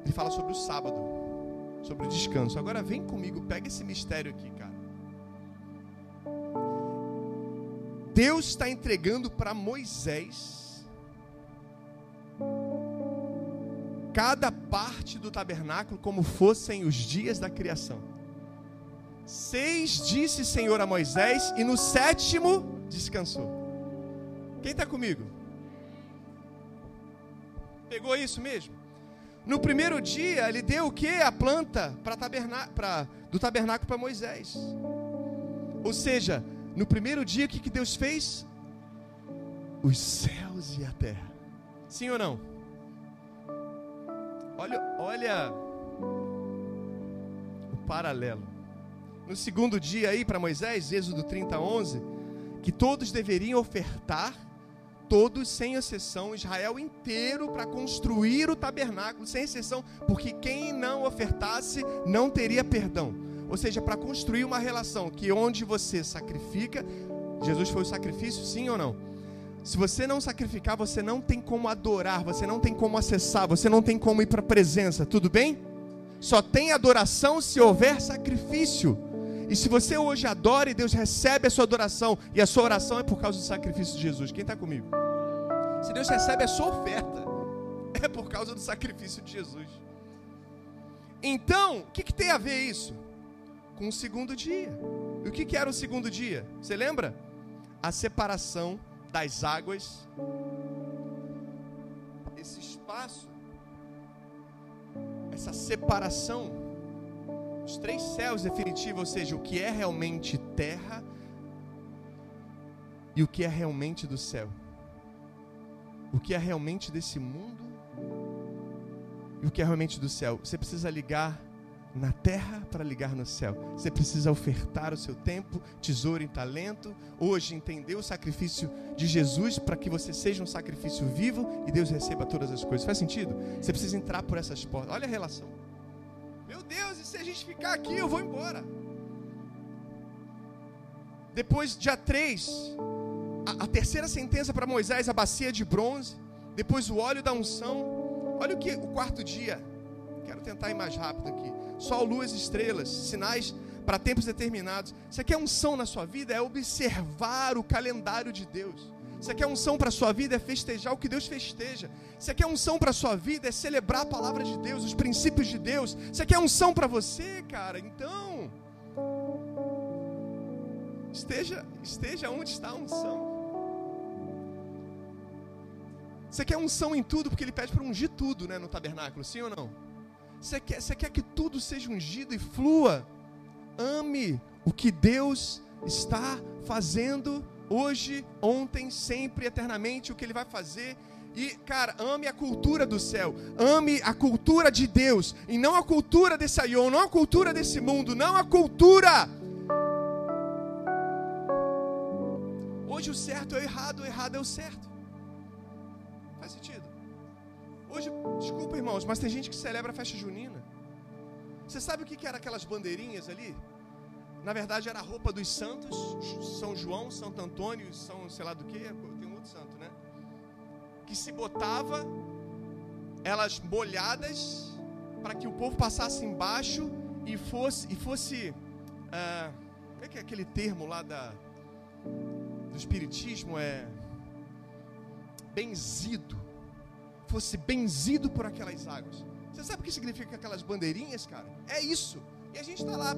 Ele fala sobre o sábado, sobre o descanso. Agora vem comigo, pega esse mistério aqui, cara. Deus está entregando para Moisés cada parte do tabernáculo como fossem os dias da criação. Seis disse Senhor a Moisés, e no sétimo descansou. Quem está comigo? Pegou isso mesmo? No primeiro dia, ele deu o que? A planta pra taberná pra, do tabernáculo para Moisés. Ou seja, no primeiro dia, o que, que Deus fez? Os céus e a terra. Sim ou não? Olha, olha o paralelo. No segundo dia aí para Moisés, Êxodo 30, 11, que todos deveriam ofertar, todos sem exceção, Israel inteiro para construir o tabernáculo, sem exceção, porque quem não ofertasse não teria perdão. Ou seja, para construir uma relação que onde você sacrifica, Jesus foi o sacrifício, sim ou não? Se você não sacrificar, você não tem como adorar, você não tem como acessar, você não tem como ir para a presença, tudo bem? Só tem adoração se houver sacrifício. E se você hoje adora e Deus recebe a sua adoração, e a sua oração é por causa do sacrifício de Jesus, quem está comigo? Se Deus recebe a sua oferta, (laughs) é por causa do sacrifício de Jesus. Então, o que, que tem a ver isso? Com o segundo dia. E o que, que era o segundo dia? Você lembra? A separação das águas, esse espaço, essa separação, os três céus definitivos, ou seja, o que é realmente terra e o que é realmente do céu, o que é realmente desse mundo e o que é realmente do céu. Você precisa ligar na terra para ligar no céu. Você precisa ofertar o seu tempo, tesouro e talento. Hoje entender o sacrifício de Jesus para que você seja um sacrifício vivo e Deus receba todas as coisas. Faz sentido? Você precisa entrar por essas portas. Olha a relação. Meu Deus, e se a gente ficar aqui, eu vou embora. Depois, dia 3, a, a terceira sentença para Moisés, a bacia de bronze. Depois, o óleo da unção. Olha o que o quarto dia. Quero tentar ir mais rápido aqui sol, luz, estrelas, sinais para tempos determinados. Você quer unção na sua vida? É observar o calendário de Deus. Você quer unção para a sua vida? É festejar o que Deus festeja. Você quer unção para a sua vida? É celebrar a palavra de Deus, os princípios de Deus. Você quer unção para você, cara? Então, esteja, esteja onde está a unção. Você quer unção em tudo, porque ele pede para ungir tudo né, no tabernáculo, sim ou não? Você quer, você quer que tudo seja ungido e flua? Ame o que Deus está fazendo hoje, ontem, sempre, eternamente, o que Ele vai fazer. E, cara, ame a cultura do céu, ame a cultura de Deus, e não a cultura desse aion, não a cultura desse mundo, não a cultura. Hoje o certo é o errado, o errado é o certo. Faz sentido? Hoje, desculpa irmãos, mas tem gente que celebra a festa junina. Você sabe o que eram aquelas bandeirinhas ali? Na verdade era a roupa dos santos, São João, Santo Antônio, São sei lá do que, tem um outro santo, né? Que se botava elas molhadas para que o povo passasse embaixo e fosse e fosse ah, como é que é aquele termo lá da do espiritismo é benzido fosse benzido por aquelas águas. Você sabe o que significa aquelas bandeirinhas, cara? É isso. E a gente está lá.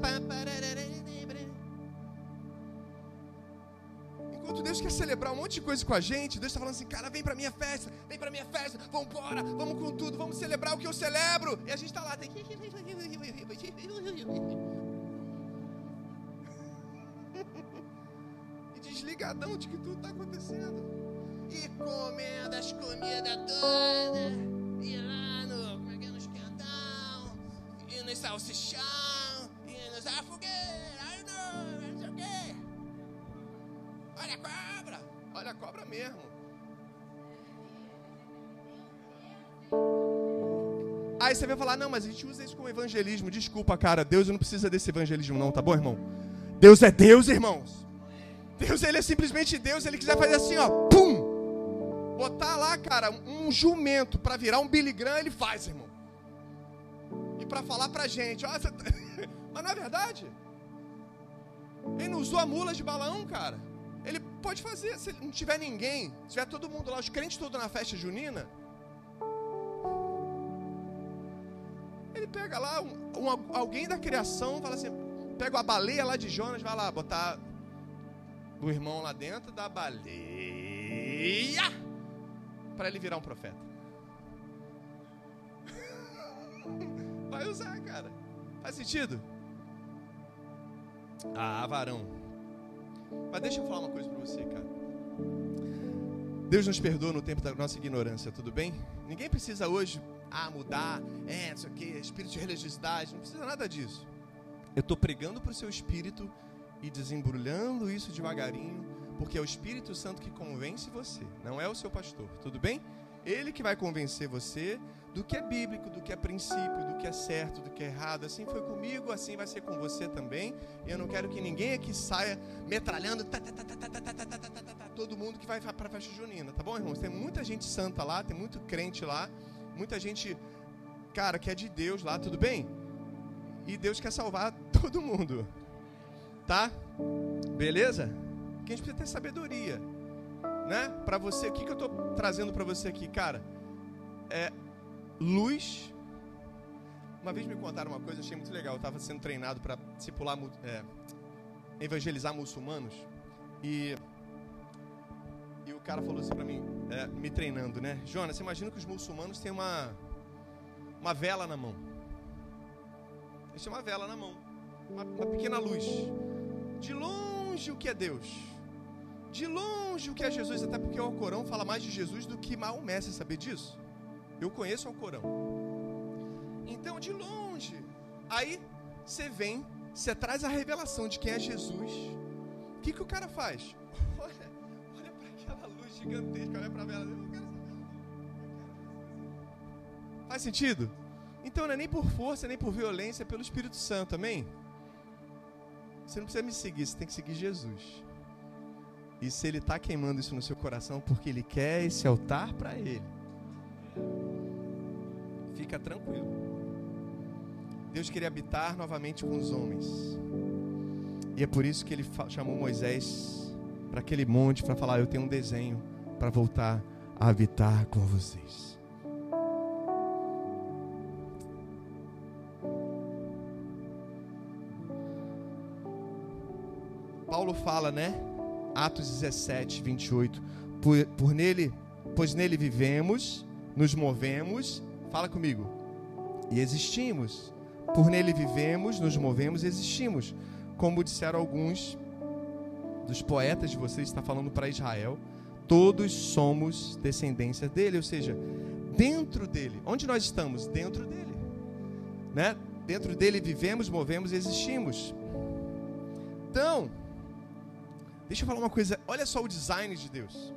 Enquanto Deus quer celebrar um monte de coisa com a gente, Deus está falando assim, cara, vem pra minha festa, vem pra minha festa, vamos embora, vamos com tudo, vamos celebrar o que eu celebro. E a gente está lá, tem (laughs) E desligadão de que tudo está acontecendo. E comendo as comidas todas. E lá no, como é que é. E no salsichão. E nos afogueiros. Ai não, não sei o quê. Olha a cobra. Olha a cobra mesmo. Aí você vai falar, não, mas a gente usa isso como evangelismo. Desculpa, cara, Deus não precisa desse evangelismo, não, tá bom, irmão? Deus é Deus, irmãos. Deus, ele é simplesmente Deus. Ele quiser fazer assim, ó, pum, botar lá, cara, um jumento para virar um Billy Graham, ele faz, irmão. E para falar pra gente, ó, você... (laughs) Mas não é verdade. Ele não usou a mula de balão, cara. Ele pode fazer, se não tiver ninguém, se tiver todo mundo lá, os crentes todos na festa junina, ele pega lá um, um, alguém da criação, fala assim, pega a baleia lá de Jonas, vai lá botar o irmão lá dentro da baleia para ele virar um profeta. (laughs) Vai usar, cara. Faz sentido? Ah, varão. Mas deixa eu falar uma coisa para você, cara. Deus nos perdoa no tempo da nossa ignorância, tudo bem? Ninguém precisa hoje ah, mudar, é, não sei o espírito de religiosidade, não precisa nada disso. Eu estou pregando para o seu espírito e desembrulhando isso devagarinho, porque é o Espírito Santo que convence você, não é o seu pastor, tudo bem? Ele que vai convencer você do que é bíblico, do que é princípio, do que é certo, do que é errado. Assim foi comigo, assim vai ser com você também. E eu não quero que ninguém aqui saia metralhando todo mundo que vai para a festa junina, tá bom, irmãos? Tem muita gente santa lá, tem muito crente lá, muita gente, cara, que é de Deus lá, tudo bem? E Deus quer salvar todo mundo, tá? Beleza? Que a gente precisa ter sabedoria, né? Para você, o que, que eu estou trazendo para você aqui, cara? É luz. Uma vez me contaram uma coisa, achei muito legal. Eu estava sendo treinado para discipular, é, evangelizar muçulmanos e e o cara falou assim para mim, é, me treinando, né? Jonas, você imagina que os muçulmanos têm uma uma vela na mão. Eles têm uma vela na mão, uma, uma pequena luz. De longe o que é Deus, de longe o que é Jesus, até porque o Alcorão fala mais de Jesus do que Maomé, você sabia disso? Eu conheço o Alcorão. Então, de longe, aí você vem, você traz a revelação de quem é Jesus. O que, que o cara faz? (laughs) Olha, olha para aquela luz gigantesca, olha para a vela. Faz sentido? Então não é nem por força, nem por violência, é pelo Espírito Santo, amém? Você não precisa me seguir, você tem que seguir Jesus. E se ele está queimando isso no seu coração, porque ele quer esse altar para ele, fica tranquilo. Deus queria habitar novamente com os homens. E é por isso que ele chamou Moisés para aquele monte para falar: Eu tenho um desenho para voltar a habitar com vocês. Paulo fala, né? Atos 17, 28. Por, por nele, pois nele vivemos, nos movemos, fala comigo, e existimos. Por nele vivemos, nos movemos e existimos. Como disseram alguns dos poetas de vocês, está falando para Israel, todos somos descendência dele, ou seja, dentro dele. Onde nós estamos? Dentro dele. Né? Dentro dele vivemos, movemos e existimos. Então, Deixa eu falar uma coisa, olha só o design de Deus.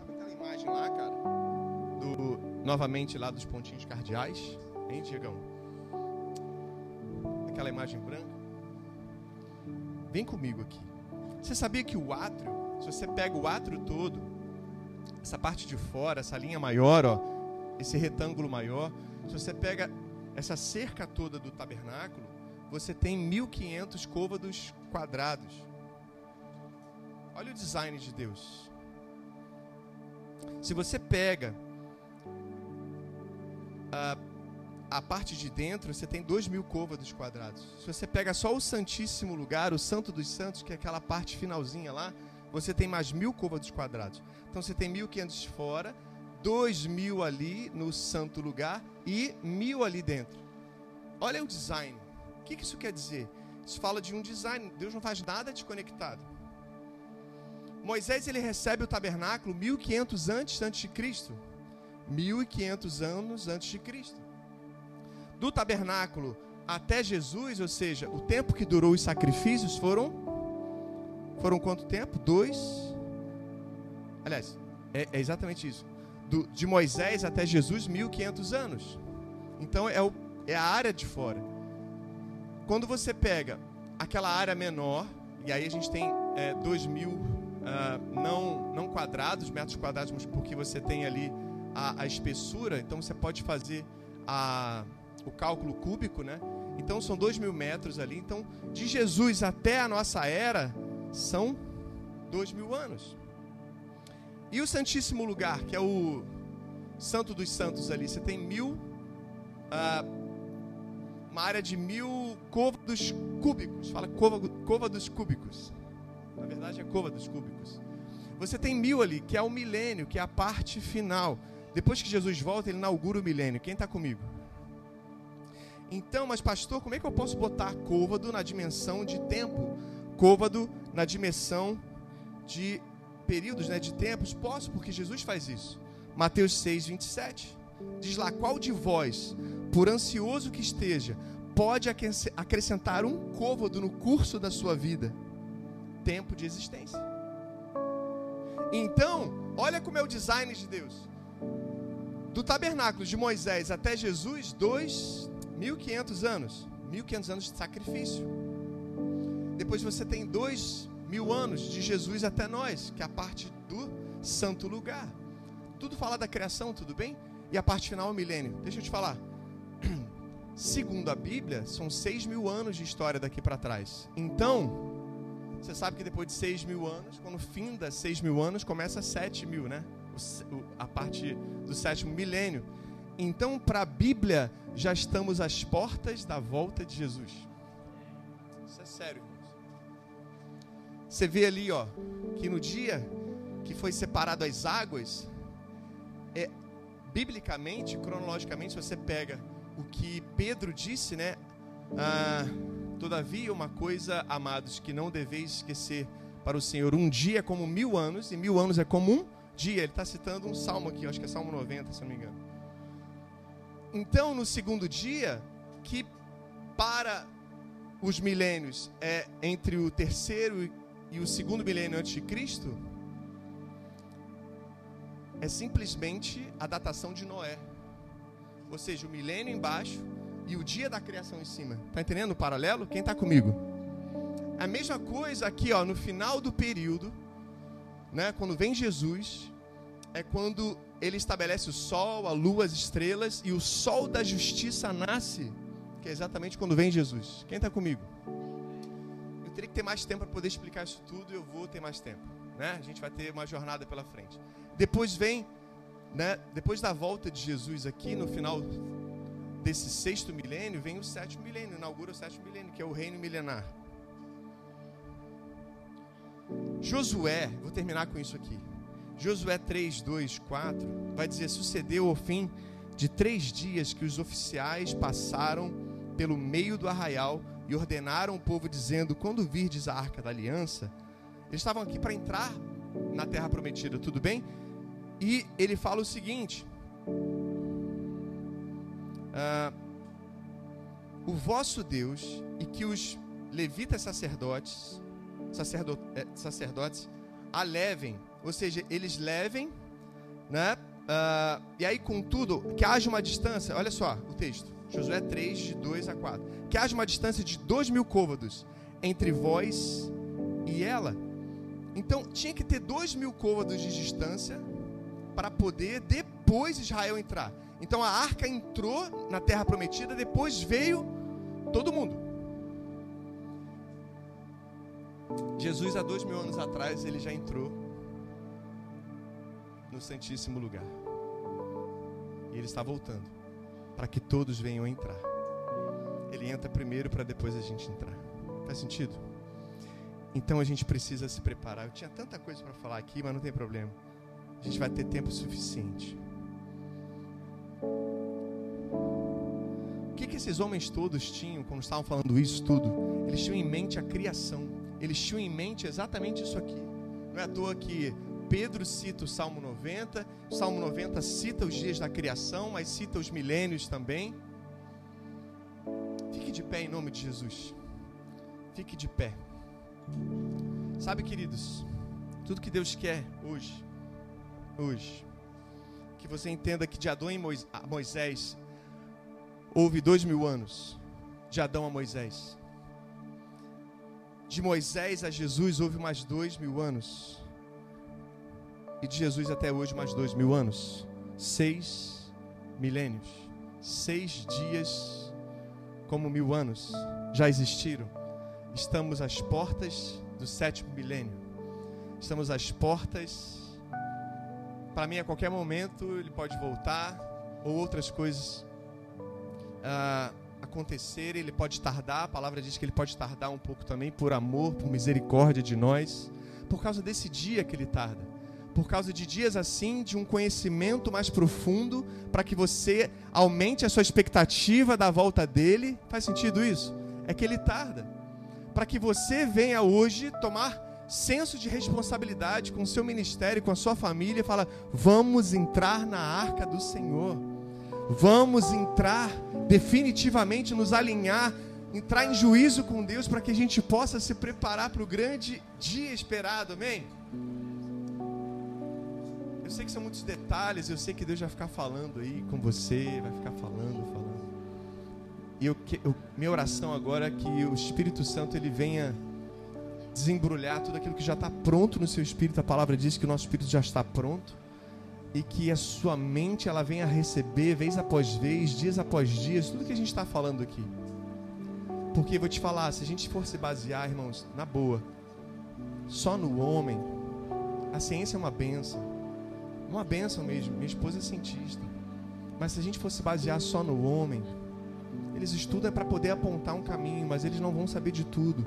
Sabe aquela imagem lá, cara? Novamente lá dos pontinhos cardeais, hein, Diegão? Aquela imagem branca. Vem comigo aqui. Você sabia que o átrio, se você pega o átrio todo, essa parte de fora, essa linha maior, ó, esse retângulo maior, se você pega essa cerca toda do tabernáculo, você tem 1500 côvados quadrados. Olha o design de Deus. Se você pega uh, a parte de dentro, você tem 2 mil côvados quadrados. Se você pega só o Santíssimo Lugar, o Santo dos Santos, que é aquela parte finalzinha lá, você tem mais mil côvados quadrados. Então você tem 1.500 fora, 2 mil ali no Santo Lugar e mil ali dentro. Olha o design. O que isso quer dizer? Isso fala de um design. Deus não faz nada desconectado. Moisés ele recebe o tabernáculo 1500 antes antes de Cristo. 1500 anos antes de Cristo. Do tabernáculo até Jesus, ou seja, o tempo que durou os sacrifícios foram foram quanto tempo? Dois. Aliás, é, é exatamente isso. Do, de Moisés até Jesus, 1500 anos. Então é, o, é a área de fora. Quando você pega aquela área menor, e aí a gente tem é, 2 mil uh, não, não quadrados, metros quadrados, porque você tem ali a, a espessura, então você pode fazer a, o cálculo cúbico, né? Então são 2 mil metros ali. Então, de Jesus até a nossa era, são 2 mil anos. E o Santíssimo Lugar, que é o Santo dos Santos ali, você tem mil, uh, uma área de mil côvados cúbicos. Fala cova, cova dos cúbicos. Na verdade é cova dos cúbicos. Você tem mil ali, que é o milênio, que é a parte final. Depois que Jesus volta, ele inaugura o milênio. Quem está comigo? Então, mas pastor, como é que eu posso botar côvado na dimensão de tempo? Côvado na dimensão de períodos, né, de tempos? Posso, porque Jesus faz isso. Mateus 6, 27. Diz lá: Qual de vós, por ansioso que esteja, pode acrescentar um côvado no curso da sua vida? Tempo de existência. Então, olha como é o design de Deus. Do tabernáculo de Moisés até Jesus, dois, 1.500 anos. 1.500 anos de sacrifício. Depois você tem dois mil anos de Jesus até nós, que é a parte do santo lugar. Tudo fala da criação, tudo bem? E a parte final é o milênio. Deixa eu te falar. (clears throat) Segundo a Bíblia, são seis mil anos de história daqui para trás. Então, você sabe que depois de seis mil anos, quando finda seis mil anos, começa sete mil, né? A parte do sétimo milênio. Então, para a Bíblia, já estamos às portas da volta de Jesus. Isso é sério, irmãos. Você vê ali, ó, que no dia que foi separado as águas, é biblicamente, cronologicamente, se você pega o que Pedro disse, né? Ah, Todavia, uma coisa, amados, que não deveis esquecer para o Senhor: um dia é como mil anos, e mil anos é como um dia. Ele está citando um salmo aqui, acho que é Salmo 90, se não me engano. Então, no segundo dia, que para os milênios é entre o terceiro e o segundo milênio antes de Cristo, é simplesmente a datação de Noé. Ou seja, o milênio embaixo e o dia da criação em cima. Tá entendendo o paralelo? Quem está comigo? A mesma coisa aqui, ó, no final do período, né, quando vem Jesus, é quando ele estabelece o sol, a lua, as estrelas e o sol da justiça nasce, que é exatamente quando vem Jesus. Quem está comigo? Eu teria que ter mais tempo para poder explicar isso tudo, eu vou ter mais tempo, né? A gente vai ter uma jornada pela frente. Depois vem, né, depois da volta de Jesus aqui no final desse sexto milênio, vem o sétimo milênio, inaugura o sétimo milênio, que é o reino milenar. Josué, vou terminar com isso aqui. Josué 3, 2, 4 vai dizer: Sucedeu ao fim de três dias que os oficiais passaram pelo meio do arraial e ordenaram o povo, dizendo: Quando virdes a arca da aliança, eles estavam aqui para entrar na terra prometida, tudo bem? E ele fala o seguinte: ah, O vosso Deus e que os levitas sacerdotes, sacerdotes, eh, sacerdotes a levem ou seja, eles levem, né? Uh, e aí, contudo, que haja uma distância, olha só o texto, Josué 3, de 2 a 4. Que haja uma distância de dois mil côvados entre vós e ela. Então, tinha que ter dois mil côvados de distância para poder depois Israel entrar. Então, a arca entrou na terra prometida, depois veio todo mundo. Jesus, há dois mil anos atrás, ele já entrou no Santíssimo Lugar. E ele está voltando. para que todos venham entrar. Ele entra primeiro para depois a gente entrar. Faz sentido? Então a gente precisa se preparar. Eu tinha tanta coisa para falar aqui, mas não tem problema. A gente vai ter tempo suficiente. O que, que esses homens todos tinham quando estavam falando isso tudo? Eles tinham em mente a criação. Eles tinham em mente exatamente isso aqui. Não é à toa que Pedro cita o Salmo 90, o Salmo 90 cita os dias da criação, mas cita os milênios também. Fique de pé em nome de Jesus. Fique de pé. Sabe, queridos, tudo que Deus quer hoje, hoje, que você entenda que de Adão a Moisés houve dois mil anos, de Adão a Moisés. De Moisés a Jesus houve mais dois mil anos. E de Jesus até hoje mais dois mil anos. Seis milênios. Seis dias como mil anos já existiram. Estamos às portas do sétimo milênio. Estamos às portas. Para mim, a qualquer momento, ele pode voltar ou outras coisas uh, acontecer. Ele pode tardar. A palavra diz que ele pode tardar um pouco também por amor, por misericórdia de nós, por causa desse dia que ele tarda por causa de dias assim, de um conhecimento mais profundo, para que você aumente a sua expectativa da volta dele. Faz sentido isso? É que ele tarda. Para que você venha hoje tomar senso de responsabilidade com o seu ministério, com a sua família, e fala: "Vamos entrar na arca do Senhor. Vamos entrar definitivamente nos alinhar, entrar em juízo com Deus para que a gente possa se preparar para o grande dia esperado." Amém. Eu sei que são muitos detalhes, eu sei que Deus vai ficar falando aí com você, vai ficar falando, falando. E eu, eu, minha oração agora é que o Espírito Santo ele venha desembrulhar tudo aquilo que já está pronto no seu espírito. A palavra diz que o nosso espírito já está pronto e que a sua mente ela venha receber vez após vez, dias após dias, tudo que a gente está falando aqui. Porque vou te falar, se a gente for se basear, irmãos, na boa, só no homem, a ciência é uma benção. Uma benção mesmo. Minha esposa é cientista. Mas se a gente fosse basear só no homem, eles estudam para poder apontar um caminho, mas eles não vão saber de tudo.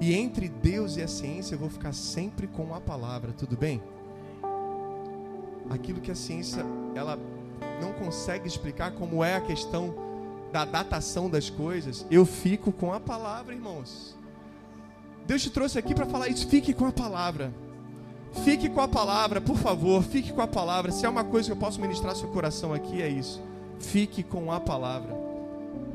E entre Deus e a ciência eu vou ficar sempre com a palavra, tudo bem? Aquilo que a ciência ela não consegue explicar como é a questão da datação das coisas, eu fico com a palavra, irmãos. Deus te trouxe aqui para falar isso, fique com a palavra. Fique com a palavra, por favor, fique com a palavra. Se é uma coisa que eu posso ministrar seu coração aqui, é isso. Fique com a palavra.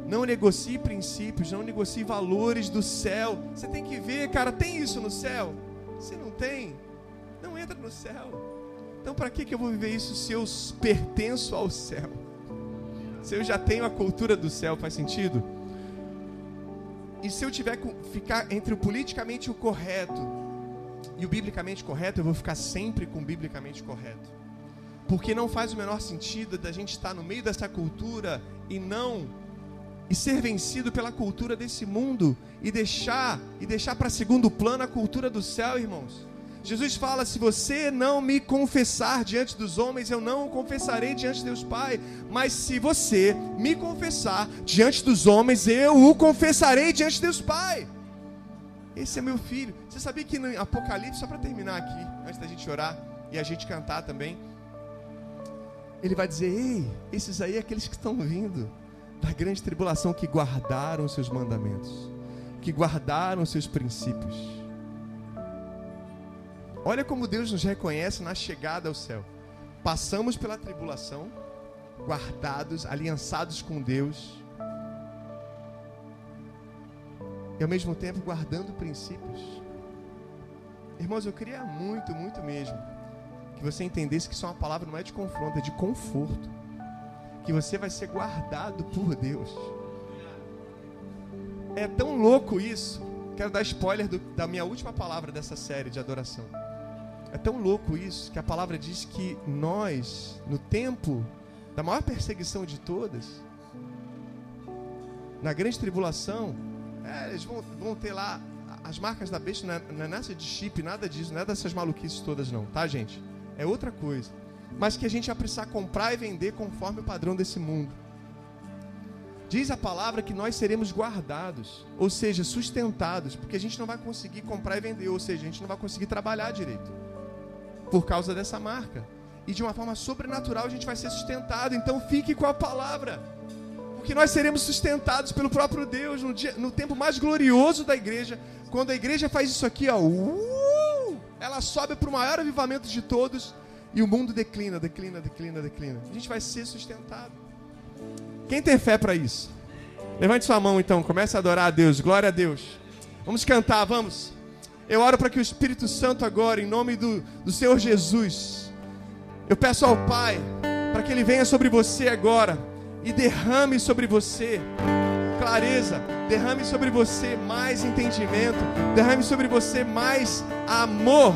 Não negocie princípios, não negocie valores do céu. Você tem que ver, cara, tem isso no céu? Se não tem, não entra no céu. Então, para que, eu vou viver isso se eu pertenço ao céu? Se eu já tenho a cultura do céu, faz sentido? E se eu tiver que ficar entre o politicamente o correto e o biblicamente correto, eu vou ficar sempre com o biblicamente correto. Porque não faz o menor sentido da gente estar no meio dessa cultura e não e ser vencido pela cultura desse mundo e deixar e deixar para segundo plano a cultura do céu, irmãos. Jesus fala: se você não me confessar diante dos homens, eu não o confessarei diante de Deus Pai. Mas se você me confessar diante dos homens, eu o confessarei diante de Deus Pai. Esse é meu filho. Você sabia que no Apocalipse, só para terminar aqui, antes da gente orar e a gente cantar também, ele vai dizer: Ei, esses aí é aqueles que estão vindo da grande tribulação, que guardaram seus mandamentos, que guardaram seus princípios. Olha como Deus nos reconhece na chegada ao céu. Passamos pela tribulação, guardados, aliançados com Deus e ao mesmo tempo guardando princípios. Irmãos, eu queria muito, muito mesmo que você entendesse que isso é uma palavra não é de confronto, é de conforto. Que você vai ser guardado por Deus. É tão louco isso. Quero dar spoiler do, da minha última palavra dessa série de adoração. É tão louco isso que a palavra diz que nós, no tempo da maior perseguição de todas, na grande tribulação, é, eles vão, vão ter lá as marcas da besta, não é, não é nessa de chip, nada disso, não é dessas maluquices todas, não, tá, gente? É outra coisa. Mas que a gente vai precisar comprar e vender conforme o padrão desse mundo. Diz a palavra que nós seremos guardados, ou seja, sustentados, porque a gente não vai conseguir comprar e vender, ou seja, a gente não vai conseguir trabalhar direito por causa dessa marca. E de uma forma sobrenatural a gente vai ser sustentado. Então fique com a palavra, porque nós seremos sustentados pelo próprio Deus no, dia, no tempo mais glorioso da igreja. Quando a igreja faz isso aqui, ó, uh, ela sobe para o maior avivamento de todos e o mundo declina, declina, declina, declina. A gente vai ser sustentado. Quem tem fé para isso? Levante sua mão então, comece a adorar a Deus, glória a Deus. Vamos cantar, vamos. Eu oro para que o Espírito Santo agora, em nome do, do Senhor Jesus, eu peço ao Pai para que Ele venha sobre você agora e derrame sobre você clareza, derrame sobre você mais entendimento, derrame sobre você mais amor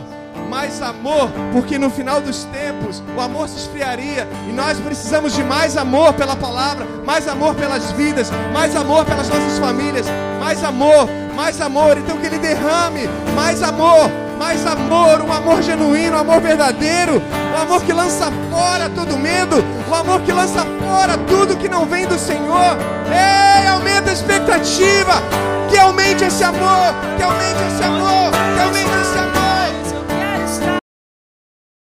mais amor, porque no final dos tempos o amor se esfriaria e nós precisamos de mais amor pela palavra, mais amor pelas vidas, mais amor pelas nossas famílias, mais amor, mais amor. Então que Ele derrame mais amor, mais amor, um amor genuíno, um amor verdadeiro, um amor que lança fora todo medo, um amor que lança fora tudo que não vem do Senhor. Ei, aumenta a expectativa, que aumente esse amor, que aumente esse amor, que aumente esse amor.